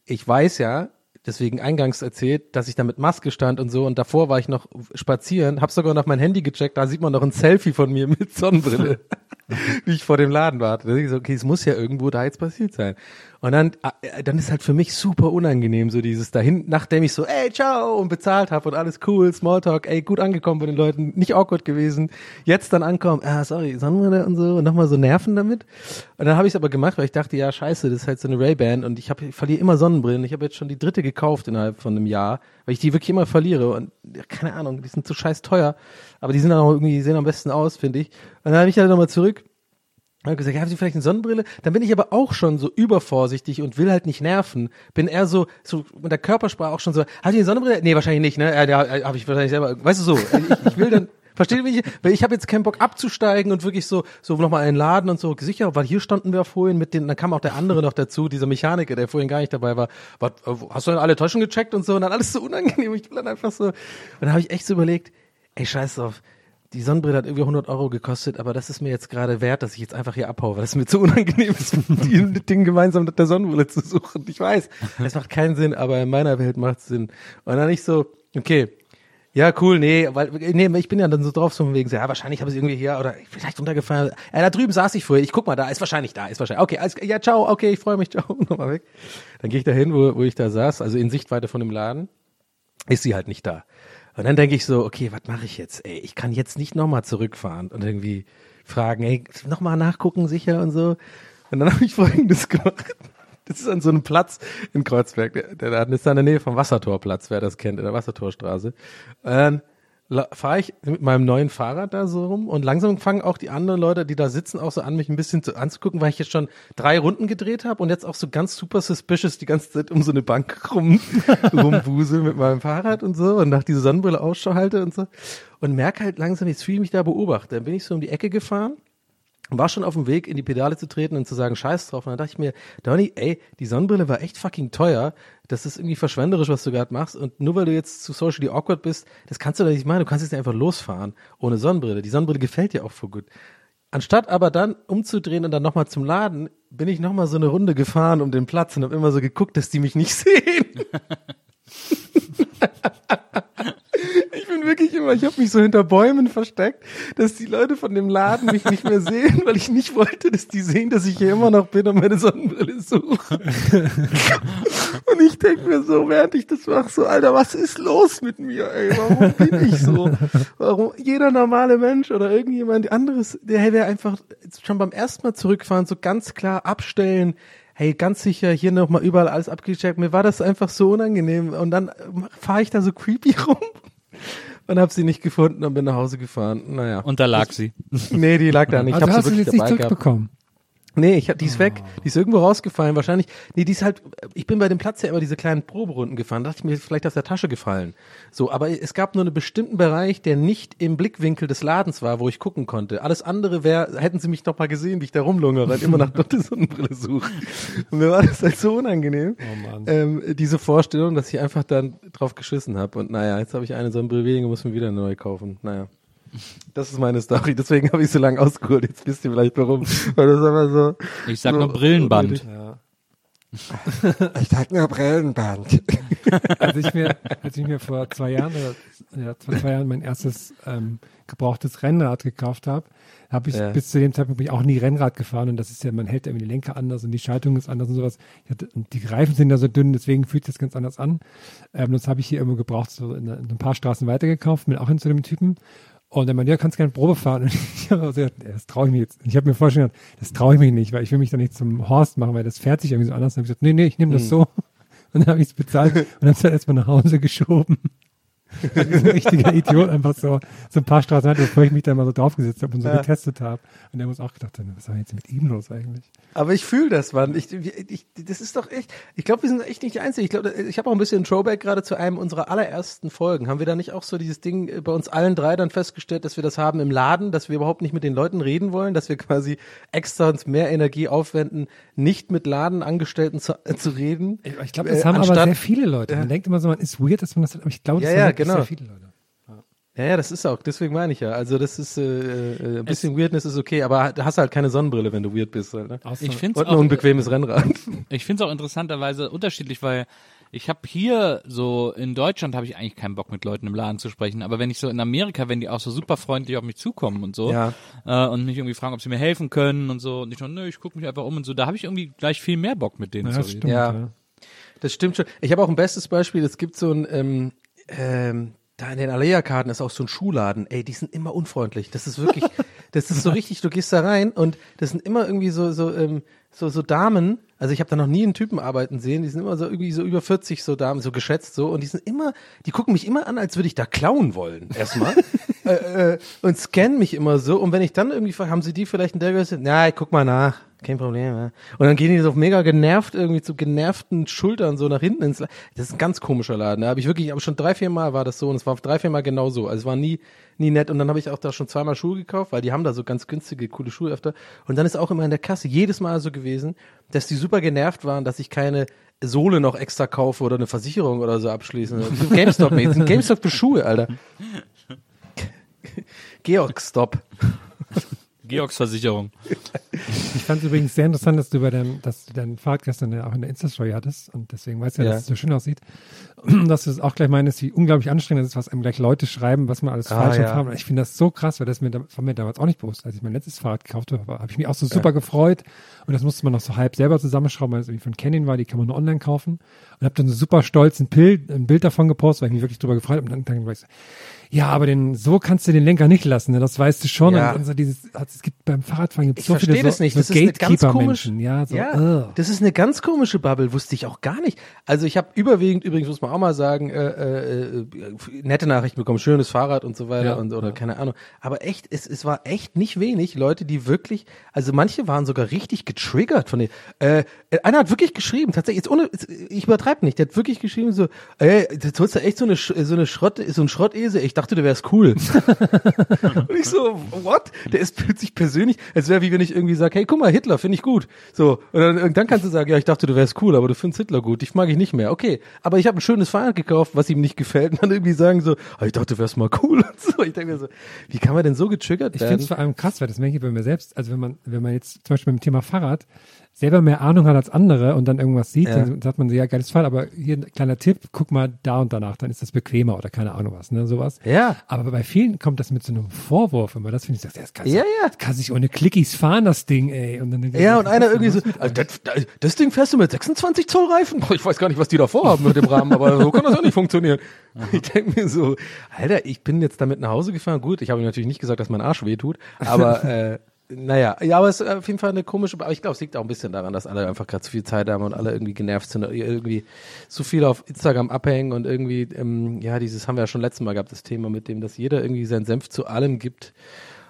ich weiß ja, deswegen eingangs erzählt, dass ich da mit Maske stand und so und davor war ich noch spazieren, habe sogar noch mein Handy gecheckt, da sieht man noch ein Selfie von mir mit Sonnenbrille, wie ich vor dem Laden warte. Da ich so, okay, es muss ja irgendwo da jetzt passiert sein. Und dann, äh, dann ist halt für mich super unangenehm, so dieses dahin, nachdem ich so, ey, ciao, und bezahlt habe und alles cool, Smalltalk, ey, gut angekommen bei den Leuten, nicht awkward gewesen. Jetzt dann ankommen, ah, sorry, Sonnenbrille und so, und nochmal so nerven damit. Und dann habe ich es aber gemacht, weil ich dachte, ja, scheiße, das ist halt so eine Ray-Ban und ich, hab, ich verliere immer Sonnenbrillen. Ich habe jetzt schon die dritte gekauft innerhalb von einem Jahr, weil ich die wirklich immer verliere und ja, keine Ahnung, die sind so scheiß teuer, aber die sind dann auch irgendwie, die sehen am besten aus, finde ich. Und dann habe ich halt nochmal zurück ich habe gesagt, ja, haben Sie vielleicht eine Sonnenbrille? Dann bin ich aber auch schon so übervorsichtig und will halt nicht nerven. Bin eher so, so mit der Körpersprache auch schon so, haben Sie eine Sonnenbrille? Nee, wahrscheinlich nicht, ne? Ja, ja habe ich wahrscheinlich selber. Weißt du so, ich, ich will dann, versteht ihr, wie ich, weil ich habe jetzt keinen Bock abzusteigen und wirklich so, so nochmal einen Laden und so, sicher, weil hier standen wir vorhin mit den, dann kam auch der andere noch dazu, dieser Mechaniker, der vorhin gar nicht dabei war. Was, hast du denn alle Taschen gecheckt und so? Und dann alles so unangenehm. Ich will dann einfach so, und dann habe ich echt so überlegt, ey, scheiß drauf die Sonnenbrille hat irgendwie 100 Euro gekostet, aber das ist mir jetzt gerade wert, dass ich jetzt einfach hier abhaue, weil das mir zu unangenehm ist, die Ding gemeinsam mit der Sonnenbrille zu suchen. Ich weiß, es macht keinen Sinn, aber in meiner Welt macht es Sinn. Und dann nicht so, okay, ja, cool, nee, weil, nee, ich bin ja dann so drauf, so von wegen, so, ja, wahrscheinlich habe ich irgendwie hier oder vielleicht runtergefallen. Ja, da drüben saß ich vorher, ich guck mal, da ist wahrscheinlich da, ist wahrscheinlich. Okay, alles, ja, ciao, okay, ich freue mich, ciao, nochmal weg. Dann gehe ich da hin, wo, wo ich da saß, also in Sichtweite von dem Laden, ist sie halt nicht da. Und dann denke ich so, okay, was mache ich jetzt? Ey, ich kann jetzt nicht nochmal zurückfahren und irgendwie fragen, ey, nochmal nachgucken, sicher und so. Und dann habe ich folgendes gemacht. Das ist an so einem Platz in Kreuzberg. Der, der Laden ist da in der Nähe vom Wassertorplatz, wer das kennt, in der Wassertorstraße. Und fahre ich mit meinem neuen Fahrrad da so rum und langsam fangen auch die anderen Leute, die da sitzen, auch so an, mich ein bisschen zu, anzugucken, weil ich jetzt schon drei Runden gedreht habe und jetzt auch so ganz super suspicious die ganze Zeit um so eine Bank rum, rumwusel mit meinem Fahrrad und so und nach dieser Sonnenbrille Ausschau halte und so und merke halt langsam, jetzt fühle ich mich da beobachtet. Dann bin ich so um die Ecke gefahren war schon auf dem Weg, in die Pedale zu treten und zu sagen, scheiß drauf. Und dann dachte ich mir, Donny, ey, die Sonnenbrille war echt fucking teuer. Das ist irgendwie verschwenderisch, was du gerade machst. Und nur weil du jetzt zu socially awkward bist, das kannst du doch nicht machen. Du kannst jetzt einfach losfahren ohne Sonnenbrille. Die Sonnenbrille gefällt dir auch voll gut. Anstatt aber dann umzudrehen und dann nochmal zum Laden, bin ich nochmal so eine Runde gefahren um den Platz und habe immer so geguckt, dass die mich nicht sehen. Ich bin wirklich immer, ich habe mich so hinter Bäumen versteckt, dass die Leute von dem Laden mich nicht mehr sehen, weil ich nicht wollte, dass die sehen, dass ich hier immer noch bin und meine Sonnenbrille suche. Und ich denke mir so, während ich das mache, so, Alter, was ist los mit mir, ey? Warum bin ich so? Warum jeder normale Mensch oder irgendjemand anderes, der wäre einfach schon beim ersten Mal zurückfahren, so ganz klar abstellen, hey, ganz sicher, hier nochmal überall alles abgecheckt. Mir war das einfach so unangenehm. Und dann fahre ich da so creepy rum und habe sie nicht gefunden und bin nach Hause gefahren. Naja. Und da lag sie. Nee, die lag da nicht. Also ich habe hast sie jetzt nicht dabei gehabt. Nee, ich hab, die ist weg. Die ist irgendwo rausgefallen. Wahrscheinlich. Nee, die ist halt. Ich bin bei dem Platz ja immer diese kleinen Proberunden gefahren. Da dachte ich mir, vielleicht aus der Tasche gefallen. So, aber es gab nur einen bestimmten Bereich, der nicht im Blickwinkel des Ladens war, wo ich gucken konnte. Alles andere wäre, hätten sie mich noch mal gesehen, wie ich da rumlungere und immer nach der Sonnenbrille suche. Und mir war das halt so unangenehm. Oh Mann. Ähm, diese Vorstellung, dass ich einfach dann drauf geschissen habe. Und naja, jetzt habe ich eine Sonnenbrille weniger, muss mir wieder neue kaufen. Naja. Das ist meine Story, deswegen habe ich so lange ausgeholt. Jetzt wisst ihr vielleicht warum. Weil das einfach so. Ich sag so nur Brillenband. Ja. Ich sag nur Brillenband. Als ich mir, als ich mir vor zwei Jahren oder ja, vor zwei Jahren mein erstes ähm, gebrauchtes Rennrad gekauft habe, habe ich Ja. bis zu dem Zeitpunkt bin ich auch nie Rennrad gefahren und das ist ja, man hält irgendwie die Lenker anders und die Schaltung ist anders und sowas. Ich hatte, und die Reifen sind ja so dünn, deswegen fühlt sich das ganz anders an. Ähm, das habe ich hier irgendwo gebraucht, so in, in ein paar Straßen weitergekauft, bin auch hin zu dem Typen. Und er meinte, ja, kannst gerne Probe fahren. Und ich habe so gesagt, das traue ich mir jetzt. Ich habe mir gedacht, das traue ich mich nicht, weil ich will mich da nicht zum Horst machen, weil das fährt sich irgendwie so anders. Und habe ich gesagt, nee, nee, ich nehme das so. Und dann habe ich es bezahlt und dann ist er erstmal nach Hause geschoben. So ein richtiger Idiot, einfach so, so ein paar Straßen weiter, bevor ich mich da mal so draufgesetzt habe und so Ja. getestet habe. Und der muss auch gedacht haben, was war jetzt mit ihm los eigentlich? Aber ich fühle das, Mann. Ich, ich, das ist doch echt. Ich glaube, wir sind echt nicht die Einzigen. Ich glaube, ich habe auch ein bisschen ein Throwback gerade zu einem unserer allerersten Folgen. Haben wir da nicht auch so dieses Ding äh, bei uns allen drei dann festgestellt, dass wir das haben im Laden, dass wir überhaupt nicht mit den Leuten reden wollen, dass wir quasi extra uns mehr Energie aufwenden, nicht mit Ladenangestellten zu, äh, zu reden. Ich glaube, das Äh, haben aber anstatt- sehr viele Leute. Man Ja. denkt immer so, man ist weird, dass man das hat, aber ich glaube, das Ja, ja, genau. sehr viele Leute. Ja, ja, das ist auch, deswegen meine ich ja. Also das ist äh, äh, ein bisschen Weirdness ist okay, aber da hast du halt keine Sonnenbrille, wenn du weird bist. Halt, ne? Ich finde Und es ein auch, unbequemes Rennrad. ich find's auch interessanterweise unterschiedlich, weil ich habe hier so in Deutschland habe ich eigentlich keinen Bock mit Leuten im Laden zu sprechen, aber wenn ich so in Amerika, wenn die auch so super freundlich auf mich zukommen und so Ja. äh, und mich irgendwie fragen, ob sie mir helfen können und so und ich so, nö, ich gucke mich einfach um und so, da habe ich irgendwie gleich viel mehr Bock mit denen Ja, zu das reden. stimmt. Ja. Ja. Das stimmt schon. Ich habe auch ein bestes Beispiel. Es gibt so ein, ähm, ähm, da in den Alea-Karten ist auch so ein Schuhladen. Ey, die sind immer unfreundlich. Das ist wirklich, das ist so richtig, du gehst da rein und das sind immer irgendwie so, so, ähm, so, so Damen. Also ich habe da noch nie einen Typen arbeiten sehen. Die sind immer so irgendwie so über 40 so Damen, so geschätzt so. Und die sind immer, die gucken mich immer an, als würde ich da klauen wollen. Erstmal. äh, äh, und scannen mich immer so. Und wenn ich dann irgendwie frage, haben sie die vielleicht in der Größe? Na, ich guck mal nach. Kein Problem, ja. Und dann gehen die so mega genervt, irgendwie zu genervten Schultern so nach hinten ins La Das ist ein ganz komischer Laden. Da habe ich wirklich, aber schon drei, vier Mal war das so und es war drei, vier Mal genau so. Also es war nie, nie nett. Und dann habe ich auch da schon zweimal Schuhe gekauft, weil die haben da so ganz günstige, coole Schuhe öfter. Und dann ist auch immer in der Kasse jedes Mal so gewesen, dass die super genervt waren, dass ich keine Sohle noch extra kaufe oder eine Versicherung oder so abschließen. GameStop, nee, das sind GameStop für Schuhe, Alter. Georg-Stop. Georgs Versicherung. Ich fand es übrigens sehr interessant, dass du bei deinem, dass du dein Fahrrad gestern ja auch in der Insta-Story hattest und deswegen weißt du ja, Ja. dass es so schön aussieht. Dass du es auch gleich meinst, wie unglaublich anstrengend es ist, was einem gleich Leute schreiben, was man alles Ah, falsch ja. Macht. Ich finde das so krass, weil das mir, war mir damals auch nicht bewusst. Als ich mein letztes Fahrrad gekauft habe, habe ich mich auch so super gefreut und das musste man noch so halb selber zusammenschrauben, weil es irgendwie von Canon war, die kann man nur online kaufen und habe dann so super stolz ein Bild, ein Bild davon gepostet, weil ich mich wirklich drüber gefreut habe und dann, dann war ich so, ja, aber den, so kannst du den Lenker nicht lassen, ne? das weißt du schon. Ja. Und, und so dieses, es gibt beim Fahrradfahren gibt Ich so viele verstehe so, das nicht. so Das ist eine ganz komische, Gatekeeper-Menschen. Ja, so, ja, das ist eine ganz komische Bubble, wusste ich auch gar nicht. Also ich habe überwiegend, übrigens muss man auch mal sagen, äh, äh, äh, nette Nachrichten bekommen, schönes Fahrrad und so weiter Ja, und oder ja. keine Ahnung. Aber echt, es, es war echt nicht wenig Leute, die wirklich, also manche waren sogar richtig getriggert von den. Äh, einer hat wirklich geschrieben, tatsächlich, jetzt ohne, ich übertreibe nicht, der hat wirklich geschrieben so, ey, jetzt holst du echt so eine so eine Schrott, so ein Schrottesel. Ich dachte, du wärst cool. Und ich so, what? Der ist plötzlich persönlich, als wäre wie wenn ich irgendwie sage, hey, guck mal, Hitler finde ich gut. So, und dann, und dann kannst du sagen, ja, ich dachte, du wärst cool, aber du findest Hitler gut. Ich mag ich nicht mehr. Okay, aber ich habe ein schönes Fahrrad gekauft, was ihm nicht gefällt. Und dann irgendwie sagen so, ah, ich dachte, du wärst mal cool. Und so. Ich denke mir so, wie kann man denn so getriggert Ich finde werden? es vor allem krass, weil das merke ich bei mir selbst. Also wenn man, wenn man jetzt zum Beispiel beim Thema Fahrrad selber mehr Ahnung hat als andere und dann irgendwas sieht, Ja. dann sagt man so, ja, geiles Fall, aber hier ein kleiner Tipp, guck mal da und danach, dann ist das bequemer oder keine Ahnung was, ne, sowas. Ja. Aber bei vielen kommt das mit so einem Vorwurf immer, das finde ich, das, das kann, Ja, ja. das kann sich ohne Klickies fahren, das Ding, ey. Und dann Ja, und einer irgendwie so, also das, das- Ding fährst du mit 26 Zoll Reifen? Boah, Ich weiß gar nicht, was die da vorhaben mit dem Rahmen, aber so kann das auch nicht funktionieren. Ich denke mir so, Alter, ich bin jetzt damit nach Hause gefahren. Gut, ich habe natürlich nicht gesagt, dass mein Arsch weh tut, aber äh, naja, ja, aber es ist auf jeden Fall eine komische, aber ich glaube, es liegt auch ein bisschen daran, dass alle einfach gerade zu viel Zeit haben und alle irgendwie genervt sind, irgendwie zu viel auf Instagram abhängen und irgendwie, ähm, ja, dieses haben wir ja schon letztes Mal gehabt, das Thema mit dem, dass jeder irgendwie seinen Senf zu allem gibt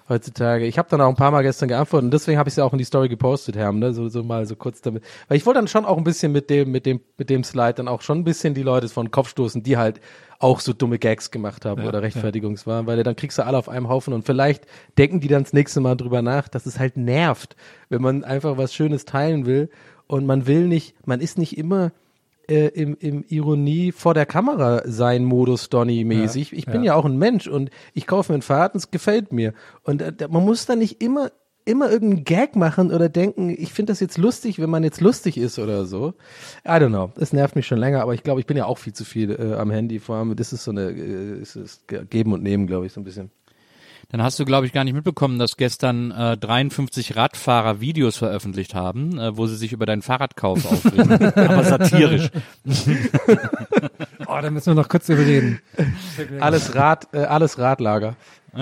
heutzutage. Ich habe dann auch ein paar Mal gestern geantwortet und deswegen habe ich es ja auch in die Story gepostet, Herm, ne? So, so mal so kurz damit. Weil ich wollte dann schon auch ein bisschen mit dem, mit dem, mit dem Slide dann auch schon ein bisschen die Leute von den Kopf stoßen, die halt auch so dumme Gags gemacht haben Ja, oder Rechtfertigungswahn, weil dann kriegst du alle auf einem Haufen und vielleicht denken die dann das nächste Mal drüber nach, dass es halt nervt, wenn man einfach was Schönes teilen will und man will nicht, man ist nicht immer äh, im, im Ironie vor der Kamera sein Modus Donny mäßig. Ja, ich bin ja. ja. auch ein Mensch und ich kaufe mir ein Fahrrad und es gefällt mir. Und äh, man muss da nicht immer immer irgendeinen Gag machen oder denken, ich finde das jetzt lustig, wenn man jetzt lustig ist oder so. I don't know. Das nervt mich schon länger, aber ich glaube, ich bin ja auch viel zu viel äh, am Handy. Vor allem, das ist so eine, äh, es ist Geben und Nehmen, glaube ich, so ein bisschen. Dann hast du, glaube ich, gar nicht mitbekommen, dass gestern äh, 53 Radfahrer Videos veröffentlicht haben, äh, wo sie sich über deinen Fahrradkauf aufregen. Aber satirisch. Oh, da müssen wir noch kurz drüber reden. Alles Rad, äh, alles Radlager.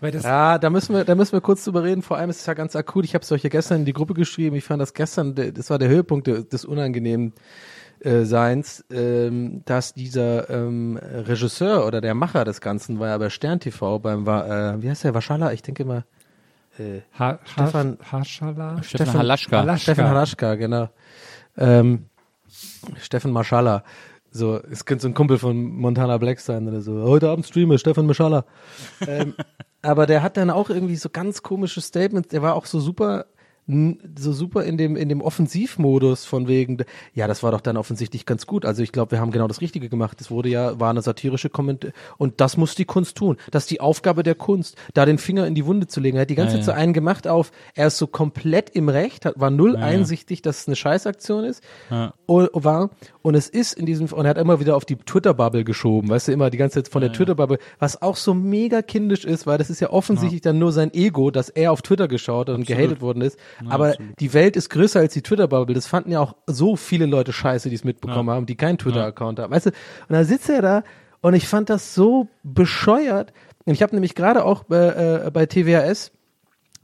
Weil das, Ja, da müssen wir, da müssen wir kurz drüber reden. Vor allem ist es ja ganz akut. Ich habe es euch ja gestern in die Gruppe geschrieben. Ich fand das gestern, das war der Höhepunkt de- des unangenehmen äh, Seins, ähm, dass dieser ähm, Regisseur oder der Macher des Ganzen war ja bei Stern TV beim, war, äh, wie heißt der, Waschala? Ich denke mal, äh, ha, Stefan- ha, Haschala? Stefan Halaschka. Halaschka. Stefan Halaschka, genau. Ähm, Stefan Maschala. So, es könnte so ein Kumpel von Montana Black sein oder so. Heute Abend streame Stefan Maschala. ähm, aber der hat dann auch irgendwie so ganz komische Statements. Der war auch so super, so super in dem, in dem Offensivmodus von wegen, ja, das war doch dann offensichtlich ganz gut. Also ich glaube, wir haben genau das Richtige gemacht. Es wurde ja, war eine satirische Kommentar. Und das muss die Kunst tun. Das ist die Aufgabe der Kunst, da den Finger in die Wunde zu legen. Er hat die ganze Ja, Zeit so ja. einen gemacht auf, er ist so komplett im Recht, hat, war null einsichtig, dass es eine Scheißaktion ist. Ja. O- war. Und es ist in diesem, und er hat immer wieder auf die Twitter-Bubble geschoben, weißt du, immer die ganze Zeit von der Twitter-Bubble, was auch so mega kindisch ist, weil das ist ja offensichtlich dann nur sein Ego, dass er auf Twitter geschaut und gehatet worden ist. Aber die Welt ist größer als die Twitter-Bubble. Das fanden ja auch so viele Leute scheiße, die es mitbekommen haben, die keinen Twitter-Account haben. Weißt du, und da sitzt er da und ich fand das so bescheuert. Und ich habe nämlich gerade auch bei, äh, bei TWAS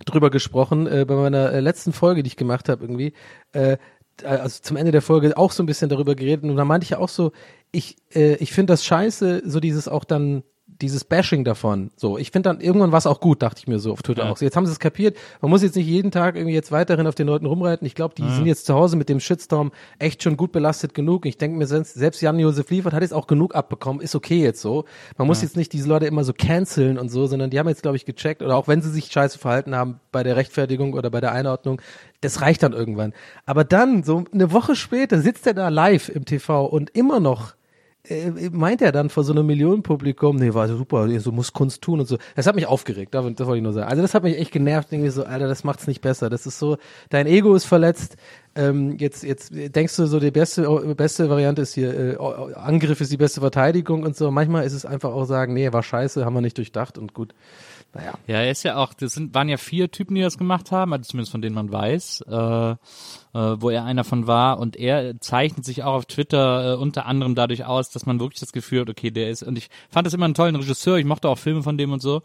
drüber gesprochen, äh, bei meiner äh, letzten Folge, die ich gemacht habe irgendwie, äh, also zum Ende der Folge auch so ein bisschen darüber geredet und da meinte ich ja auch so, ich, äh, ich finde das scheiße, so dieses auch dann dieses Bashing davon. So, ich finde dann irgendwann war es auch gut, dachte ich mir so auf Twitter Ja. auch. So, jetzt haben sie es kapiert. Man muss jetzt nicht jeden Tag irgendwie jetzt weiterhin auf den Leuten rumreiten. Ich glaube, die sind jetzt zu Hause mit dem Shitstorm echt schon gut belastet genug. Ich denke mir selbst, Jan-Josef Liefert hat jetzt auch genug abbekommen. Ist okay jetzt so. Man muss jetzt nicht diese Leute immer so canceln und so, sondern die haben jetzt glaube ich gecheckt oder auch wenn sie sich scheiße verhalten haben bei der Rechtfertigung oder bei der Einordnung, das reicht dann irgendwann. Aber dann so eine Woche später sitzt er da live im TV und immer noch meint er dann vor so einem Millionenpublikum, nee, war super, so muss Kunst tun und so. Das hat mich aufgeregt, das, wollte ich nur sagen. Also das hat mich echt genervt, irgendwie so, Alter, das macht's nicht besser. Das ist so, dein Ego ist verletzt. Ähm, jetzt, jetzt denkst du so, die beste, beste Variante ist hier, äh, Angriff ist die beste Verteidigung und so. Manchmal ist es einfach auch sagen, nee, war scheiße, haben wir nicht durchdacht und gut. Naja. Ja, er ist ja auch, das sind, waren ja vier Typen, die das gemacht haben, also zumindest von denen man weiß. Äh, äh, wo er einer von war und er zeichnet sich auch auf Twitter äh, unter anderem dadurch aus, dass man wirklich das Gefühl hat, okay, der ist und ich fand das immer einen tollen Regisseur, ich mochte auch Filme von dem und so,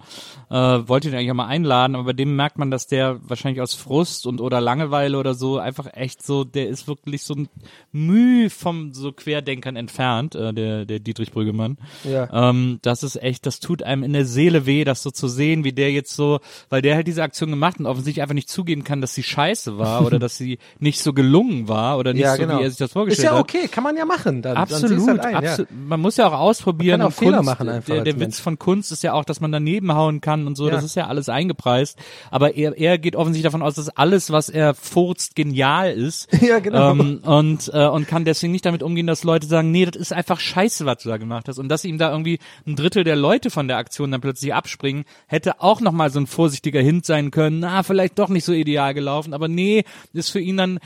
äh, wollte ihn eigentlich auch mal einladen, aber bei dem merkt man, dass der wahrscheinlich aus Frust und oder Langeweile oder so einfach echt so, der ist wirklich so ein Mühe vom so Querdenkern entfernt, äh, der der Dietrich Brüggemann. Ja. Ähm, das ist echt, das tut einem in der Seele weh, das so zu sehen, wie der jetzt so, weil der halt diese Aktion gemacht und offensichtlich einfach nicht zugeben kann, dass sie scheiße war oder dass sie nicht nicht so gelungen war oder nicht ja, so, genau. wie er sich das vorgestellt hat. Ist ja okay, kann man ja machen. Dann, absolut, dann halt ein, absolut. Ja. Man muss ja auch ausprobieren. Man kann auch Fehler Kunst, machen einfach. Der, der Witz von Kunst ist ja auch, dass man daneben hauen kann und so. Ja. Das ist ja alles eingepreist. Aber er, er geht offensichtlich davon aus, dass alles, was er furzt, genial ist. Ja, genau. Ähm, und, äh, und kann deswegen nicht damit umgehen, dass Leute sagen, nee, das ist einfach scheiße, was du da gemacht hast. Und dass ihm da irgendwie ein Drittel der Leute von der Aktion dann plötzlich abspringen, hätte auch nochmal so ein vorsichtiger Hint sein können. Na, vielleicht doch nicht so ideal gelaufen. Aber nee, ist für ihn dann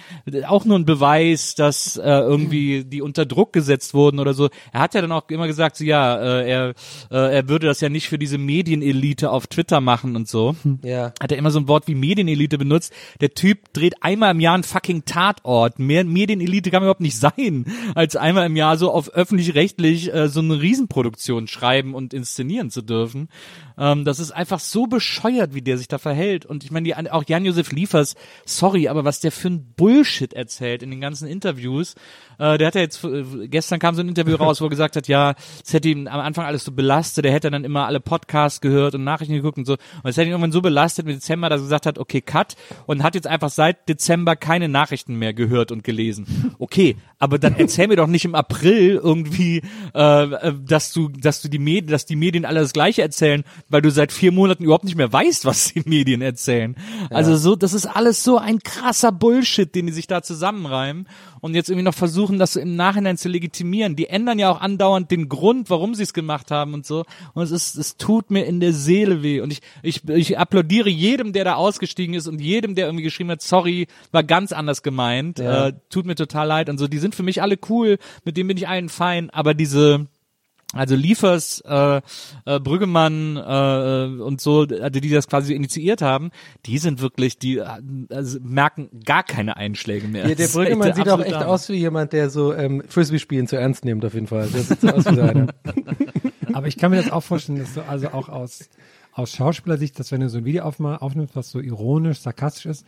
auch nur ein Beweis, dass äh, irgendwie die unter Druck gesetzt wurden oder so. Er hat ja dann auch immer gesagt, so, ja, äh, er, äh, er würde das ja nicht für diese Medienelite auf Twitter machen und so. Ja. Hat er immer so ein Wort wie Medienelite benutzt. Der Typ dreht einmal im Jahr einen fucking Tatort. Mehr Medienelite kann überhaupt nicht sein, als einmal im Jahr so auf öffentlich-rechtlich äh, so eine Riesenproduktion schreiben und inszenieren zu dürfen. Ähm, das ist einfach so bescheuert, wie der sich da verhält. Und ich meine, die, auch Jan-Josef Liefers, sorry, aber was der für ein Bullshit erzählt in den ganzen Interviews. Äh, der hat ja jetzt, äh, gestern kam so ein Interview raus, wo er gesagt hat, ja, es hätte ihn am Anfang alles so belastet, er hätte dann immer alle Podcasts gehört und Nachrichten geguckt und so. Und es hätte ihn irgendwann so belastet mit Dezember, dass er gesagt hat, okay, cut. Und hat jetzt einfach seit Dezember keine Nachrichten mehr gehört und gelesen. Okay, aber dann erzähl mir doch nicht im April irgendwie, äh, äh dass du, dass du die Medien, dass die Medien alle das Gleiche erzählen, weil du seit vier Monaten überhaupt nicht mehr weißt, was die Medien erzählen. Ja. Also so, das ist alles so ein krasser Bullshit, den die sich da zusammenreimen und jetzt irgendwie noch versuchen, das so im Nachhinein zu legitimieren. Die ändern ja auch andauernd den Grund, warum sie es gemacht haben und so. Und es ist, es tut mir in der Seele weh. Und ich, ich, ich applaudiere jedem, der da ausgestiegen ist und jedem, der irgendwie geschrieben hat, sorry, war ganz anders gemeint, ja. äh, tut mir total leid und so. Die sind für mich alle cool, mit denen bin ich allen fein, aber diese, also Liefers, äh, äh, Brüggemann äh, und so, also die das quasi initiiert haben, die sind wirklich, die äh, also merken gar keine Einschläge mehr. Ja, der Brüggemann sieht auch echt Dame. aus wie jemand, der so ähm, Frisbee-Spielen zu ernst nimmt auf jeden Fall. Der sieht so aus wie einer. Aber ich kann mir das auch vorstellen, dass du also auch aus, aus Schauspielersicht, dass wenn du so ein Video aufnimmst, was so ironisch, sarkastisch ist,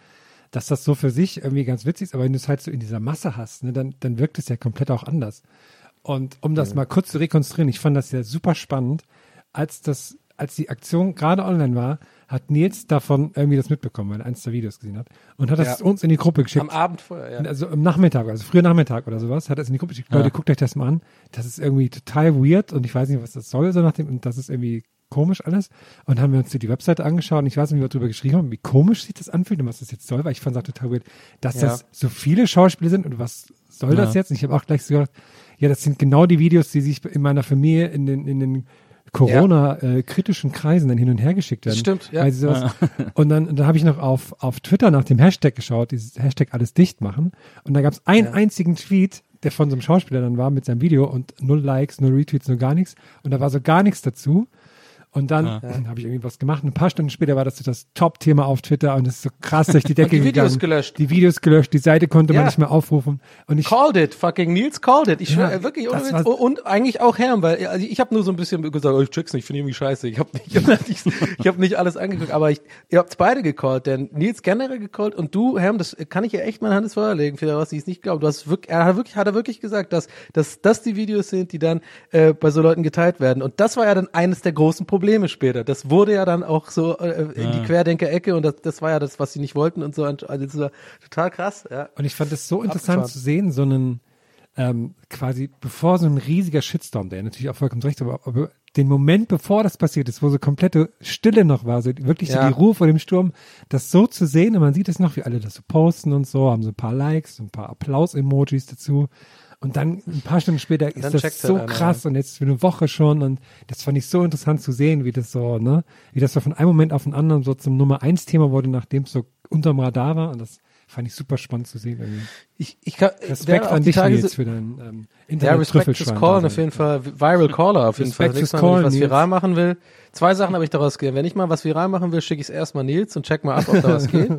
dass das so für sich irgendwie ganz witzig ist, aber wenn du es halt so in dieser Masse hast, ne, dann, dann wirkt es ja komplett auch anders. Und um das mal kurz zu rekonstruieren, ich fand das ja super spannend, als das, als die Aktion gerade online war, hat Nils davon irgendwie das mitbekommen, weil er eins der Videos gesehen hat und hat das ja. uns in die Gruppe geschickt. Am Abend vorher, ja. Also am Nachmittag, also früher Nachmittag oder sowas, hat er es in die Gruppe geschickt. Ja. Leute, guckt euch das mal an. Das ist irgendwie total weird und ich weiß nicht, was das soll, so nach dem, und das ist irgendwie komisch alles. Und haben wir uns die Webseite angeschaut und ich weiß nicht, wie wir darüber geschrieben haben, wie komisch sich das anfühlt und was das jetzt soll, weil ich fand es auch total weird, dass ja. das so viele Schauspieler sind und was soll das jetzt? Und ich habe auch gleich so gedacht, ja, das sind genau die Videos, die sich in meiner Familie in den, in den Corona-kritischen ja. äh, Kreisen dann hin und her geschickt werden. Stimmt, ja. Also sowas, und dann, dann habe ich noch auf, auf Twitter nach dem Hashtag geschaut, dieses Hashtag alles dicht machen. Und da gab es einen ja. einzigen Tweet, der von so einem Schauspieler dann war mit seinem Video und null Likes, null Retweets, null gar nichts. Und da war so gar nichts dazu. Und dann ja. habe ich irgendwie was gemacht. Ein paar Stunden später war das das Top-Thema auf Twitter und es ist so krass durch die Decke die gegangen. Videos gelöscht. Die Videos gelöscht, die Seite konnte ja. man nicht mehr aufrufen. Und ich called it, fucking Nils called it. Ich ja, schwör, wirklich ohne Witz. Und eigentlich auch Herm, weil also ich habe nur so ein bisschen gesagt, oh, ich check's nicht, ich finde irgendwie scheiße. Ich habe nicht, ich hab nicht, ich hab nicht alles angeguckt, aber ich, ihr habt's beide gecallt, denn Nils generell gecallt und du, Herm, das kann ich ja echt meine Hand ins Feuer legen, für was ich es nicht glaube. Du hast wirklich, er hat wirklich, hat er wirklich gesagt, dass, dass das die Videos sind, die dann äh, bei so Leuten geteilt werden. Und das war ja dann eines der großen Probleme später. Das wurde ja dann auch so äh, in die Querdenker-Ecke und das, das war ja das, was sie nicht wollten und so. Also das war total krass. Ja. Und ich fand es so interessant Abgefahren. zu sehen, so einen ähm, quasi bevor so ein riesiger Shitstorm, der natürlich auch vollkommen recht, aber, aber den Moment, bevor das passiert ist, wo so komplette Stille noch war, so wirklich ja. so die Ruhe vor dem Sturm, das so zu sehen und man sieht es noch, wie alle das so posten und so, haben so ein paar Likes, so ein paar Applaus-Emojis dazu Und dann ein paar Stunden später ist das so halt einer, krass und jetzt für eine Woche schon und das fand ich so interessant zu sehen, wie das so, ne, wie das so von einem Moment auf den anderen so zum Nummer eins Thema wurde, nachdem es so unterm Radar war und das fand ich super spannend zu sehen. Irgendwie. Ich, ich kann, Respekt wäre auch an dich Tage so- für dein ähm, Ja, internet Respect is Calling auf jeden Fall. Viral Caller auf jeden Fall. Respect is Nächstes Mal, wenn ich was Nils. viral machen will. Zwei Sachen habe ich daraus gelernt. Wenn ich mal was viral machen will, schicke ich es erstmal Nils und check mal ab, ob da was geht.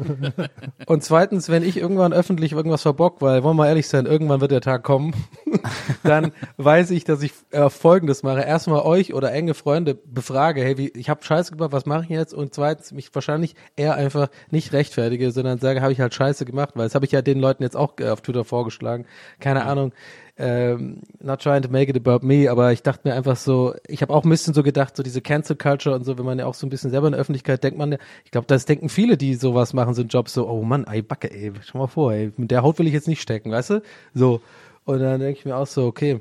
Und zweitens, wenn ich irgendwann öffentlich irgendwas verbock, weil, wollen wir mal ehrlich sein, irgendwann wird der Tag kommen, dann weiß ich, dass ich äh, Folgendes mache. Erstmal euch oder enge Freunde befrage, hey, wie, ich habe Scheiße gemacht, was mache ich jetzt? Und zweitens, mich wahrscheinlich eher einfach nicht rechtfertige, sondern sage, habe ich halt Scheiße gemacht, weil das habe ich ja den Leuten jetzt auch äh, auf Twitter vorgeschlagen. Keine Ahnung. Ähm, not trying to make it about me, aber ich dachte mir einfach so, ich habe auch ein bisschen so gedacht, so diese Cancel Culture und so, wenn man ja auch so ein bisschen selber in der Öffentlichkeit denkt man ja, ich glaube, das denken viele, die sowas machen, so einen Job so, oh Mann, ey, Backe, ey, schau mal vor, ey, mit der Haut will ich jetzt nicht stecken, weißt du? So. Und dann denke ich mir auch so, okay,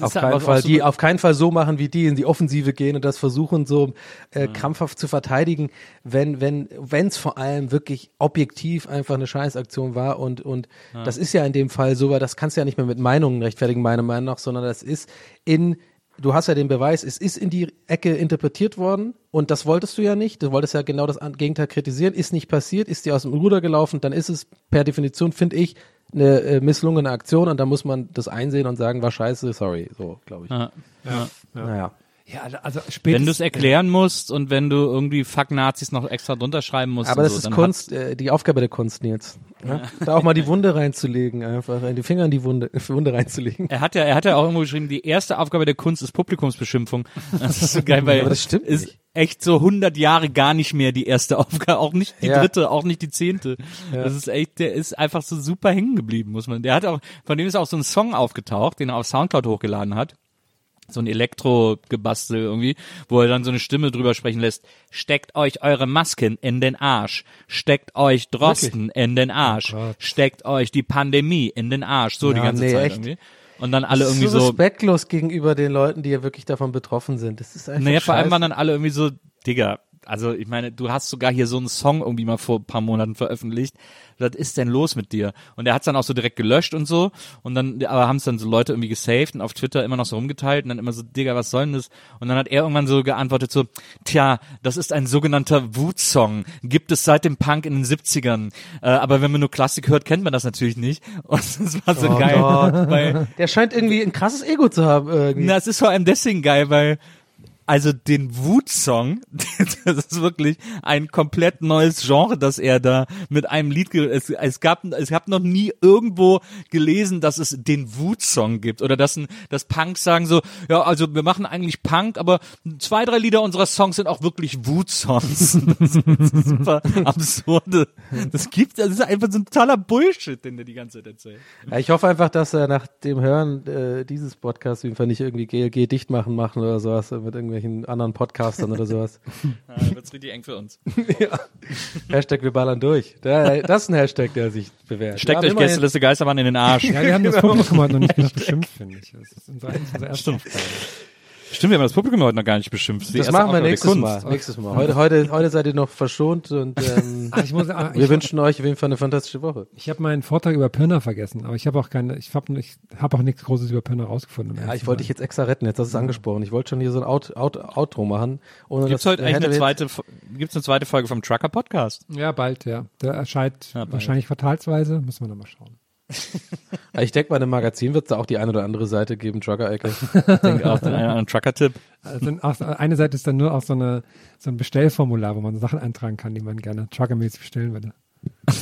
auf keinen Fall, die auf keinen Fall so machen wie die in die Offensive gehen und das versuchen so äh, krampfhaft zu verteidigen, wenn wenn wenn es vor allem wirklich objektiv einfach eine Scheißaktion war und und das ist ja in dem Fall so, weil das kannst du ja nicht mehr mit Meinungen rechtfertigen meiner Meinung nach, sondern das ist in Du hast ja den Beweis, es ist in die Ecke interpretiert worden und das wolltest du ja nicht. Du wolltest ja genau das Gegenteil kritisieren. Ist nicht passiert, ist dir aus dem Ruder gelaufen, dann ist es per Definition, finde ich, eine äh, misslungene Aktion und da muss man das einsehen und sagen, war scheiße, sorry, so glaube ich. Ja. Naja. Ja, also Wenn spätestens, du es erklären musst und wenn du irgendwie Fuck Nazis noch extra drunter schreiben musst. Aber das so, ist dann Kunst, äh, die Aufgabe der Kunst, Nils. Ja? Da auch mal die Wunde reinzulegen, einfach in die Finger in die Wunde, Wunde reinzulegen. Er hat ja, er hat ja auch irgendwo geschrieben, die erste Aufgabe der Kunst ist Publikumsbeschimpfung. Das ist so geil, weil Aber das stimmt ist nicht. echt so 100 Jahre gar nicht mehr die erste Aufgabe, auch nicht die Ja. dritte, auch nicht die zehnte. Das ist echt, der ist einfach so super hängen geblieben, muss man. Der hat auch, von dem ist auch so ein Song aufgetaucht, den er auf Soundcloud hochgeladen hat. So ein Elektro-Gebastel irgendwie, wo er dann so eine Stimme drüber sprechen lässt. Steckt euch eure Masken in den Arsch. Steckt euch Drosten in den Arsch. Steckt euch die Pandemie in den Arsch. So die Ja, ganze nee, Zeit echt. irgendwie. Und dann alle irgendwie so so, respektlos gegenüber den Leuten, die ja wirklich davon betroffen sind. Das ist einfach naja, vor allem waren dann alle irgendwie so, Digga, also ich meine, du hast sogar hier so einen Song irgendwie mal vor ein paar Monaten veröffentlicht. Was ist denn los mit dir? Und er hat's dann auch so direkt gelöscht und so. Und dann, aber haben es dann so Leute irgendwie gesaved und auf Twitter immer noch so rumgeteilt und dann immer so, Digga, was soll denn das? Und dann hat er irgendwann so geantwortet so, tja, das ist ein sogenannter Wut-Song. Gibt es seit dem Punk in den 70ern. Äh, aber wenn man nur Klassik hört, kennt man das natürlich nicht. Und das war so Oh geil. Gott. Weil, Der scheint irgendwie ein krasses Ego zu haben. Irgendwie. na, es ist vor allem deswegen geil, weil also den Wut-Song, das ist wirklich ein komplett neues Genre, das er da mit einem Lied, es, es gab, es gab noch nie irgendwo gelesen, dass es den Wut-Song gibt oder dass, ein, dass Punks sagen so, ja, also wir machen eigentlich Punk, aber zwei, drei Lieder unserer Songs sind auch wirklich Wut-Songs. Das ist super absurde. Das gibt, das ist einfach so ein totaler Bullshit, den der die ganze Zeit erzählt. Ja, ich hoffe einfach, dass er nach dem Hören äh, dieses Podcasts jedenfalls nicht irgendwie GLG dicht machen machen oder sowas mit irgendwelchen anderen Podcastern oder sowas. Ja, da wird's richtig eng für uns. Hashtag wir ballern durch. Der, das ist ein Hashtag, der sich bewährt. Steckt euch Gästeliste Geisterbahn in den Arsch. ja, wir haben das Publikum heute noch nicht genug beschimpft, finde ich. Das ist unser, unsere erste Aufgabe. Stimmt, wir haben das Publikum heute noch gar nicht beschimpft. Die Das machen wir nächstes. Mal. Nächstes Mal. Heute, heute, heute seid ihr noch verschont und ähm, Ach, ich muss, ah, wir ich, wünschen euch auf jeden Fall eine fantastische Woche. ich habe meinen Vortrag über Pirna vergessen, aber ich habe auch keine, ich habe ich hab auch nichts Großes über Pirna rausgefunden. Ja, ich wollte dich jetzt extra retten, jetzt hast du es angesprochen. Ich wollte schon hier so ein Out, Out, Outro machen. Gibt's dass- heute eigentlich eine zweite, gibt's eine zweite Folge vom Trucker Podcast? Ja, bald, ja. Der erscheint Ja, bald. wahrscheinlich quartalsweise, müssen wir nochmal schauen. Ich denke mal, im Magazin wird es da auch die eine oder andere Seite geben, Trucker-Ecke. Ich denke auch, den einen oder anderen Trucker-Tipp. Also eine Seite ist dann nur auch so, eine, so ein Bestellformular, wo man Sachen eintragen kann, die man gerne truckermäßig bestellen würde.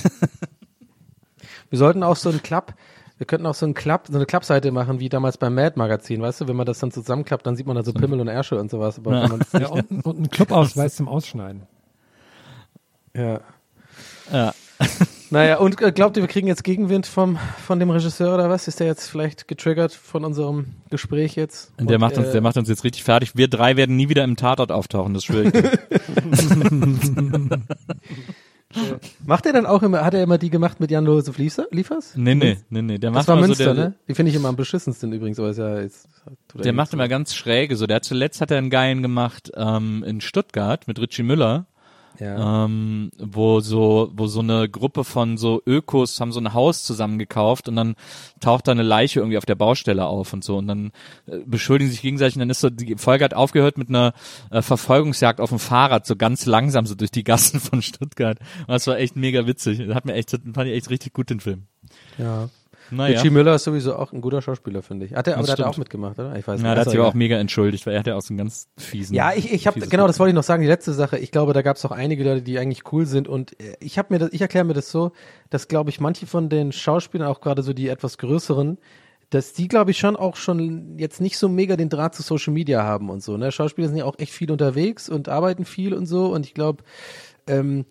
Wir sollten auch so einen Club, wir könnten auch so einen Club, so eine Clubseite machen, wie damals beim Mad-Magazin, weißt du, wenn man das dann zusammenklappt, dann sieht man da so Pimmel und Ärsche und sowas. Aber Ja. Ja, und, und ein Clubausweis zum Ausschneiden. ja. Ja. Naja, und äh, glaubt ihr, wir kriegen jetzt Gegenwind vom, von dem Regisseur oder was? Ist der jetzt vielleicht getriggert von unserem Gespräch jetzt? Und der Und, macht uns, äh, der macht uns jetzt richtig fertig. Wir drei werden nie wieder im Tatort auftauchen, das schwöre ich. dir. Macht er dann auch immer, hat er immer die gemacht mit Jan-Josef Liefer- Liefers? nee, nee, nee, nee. Der Das macht war immer Münster, so, der, ne? Die finde ich immer am beschissensten übrigens, aber ist ja jetzt. tut er Der macht so. immer ganz schräge so. Der hat zuletzt hat er einen geilen gemacht ähm, in Stuttgart mit Richie Müller. Ja. ähm, wo so, wo so eine Gruppe von so Ökos haben so ein Haus zusammengekauft und dann taucht da eine Leiche irgendwie auf der Baustelle auf und so und dann äh, beschuldigen sich gegenseitig und dann ist so, die Folge hat aufgehört mit einer äh, Verfolgungsjagd auf dem Fahrrad, so ganz langsam so durch die Gassen von Stuttgart. Und das war echt mega witzig. Das hat mir echt, fand ich echt richtig gut den Film. Ja. Naja. Richie Müller ist sowieso auch ein guter Schauspieler, finde ich. Hat er, aber der hat er auch mitgemacht, oder? Ich weiß Ja, da hat sich aber auch mega entschuldigt, weil er hat ja auch so einen ganz fiesen. Ja, ich, ich habe genau, das wollte ich noch sagen. Die letzte Sache. Ich glaube, da gab es auch einige Leute, die eigentlich cool sind. Und äh, ich habe mir, das, ich erkläre mir das so, dass glaube ich manche von den Schauspielern, auch gerade so die etwas größeren, dass die glaube ich schon auch schon jetzt nicht so mega den Draht zu Social Media haben und so. Ne, Schauspieler sind ja auch echt viel unterwegs und arbeiten viel und so. Und ich glaube, ähm,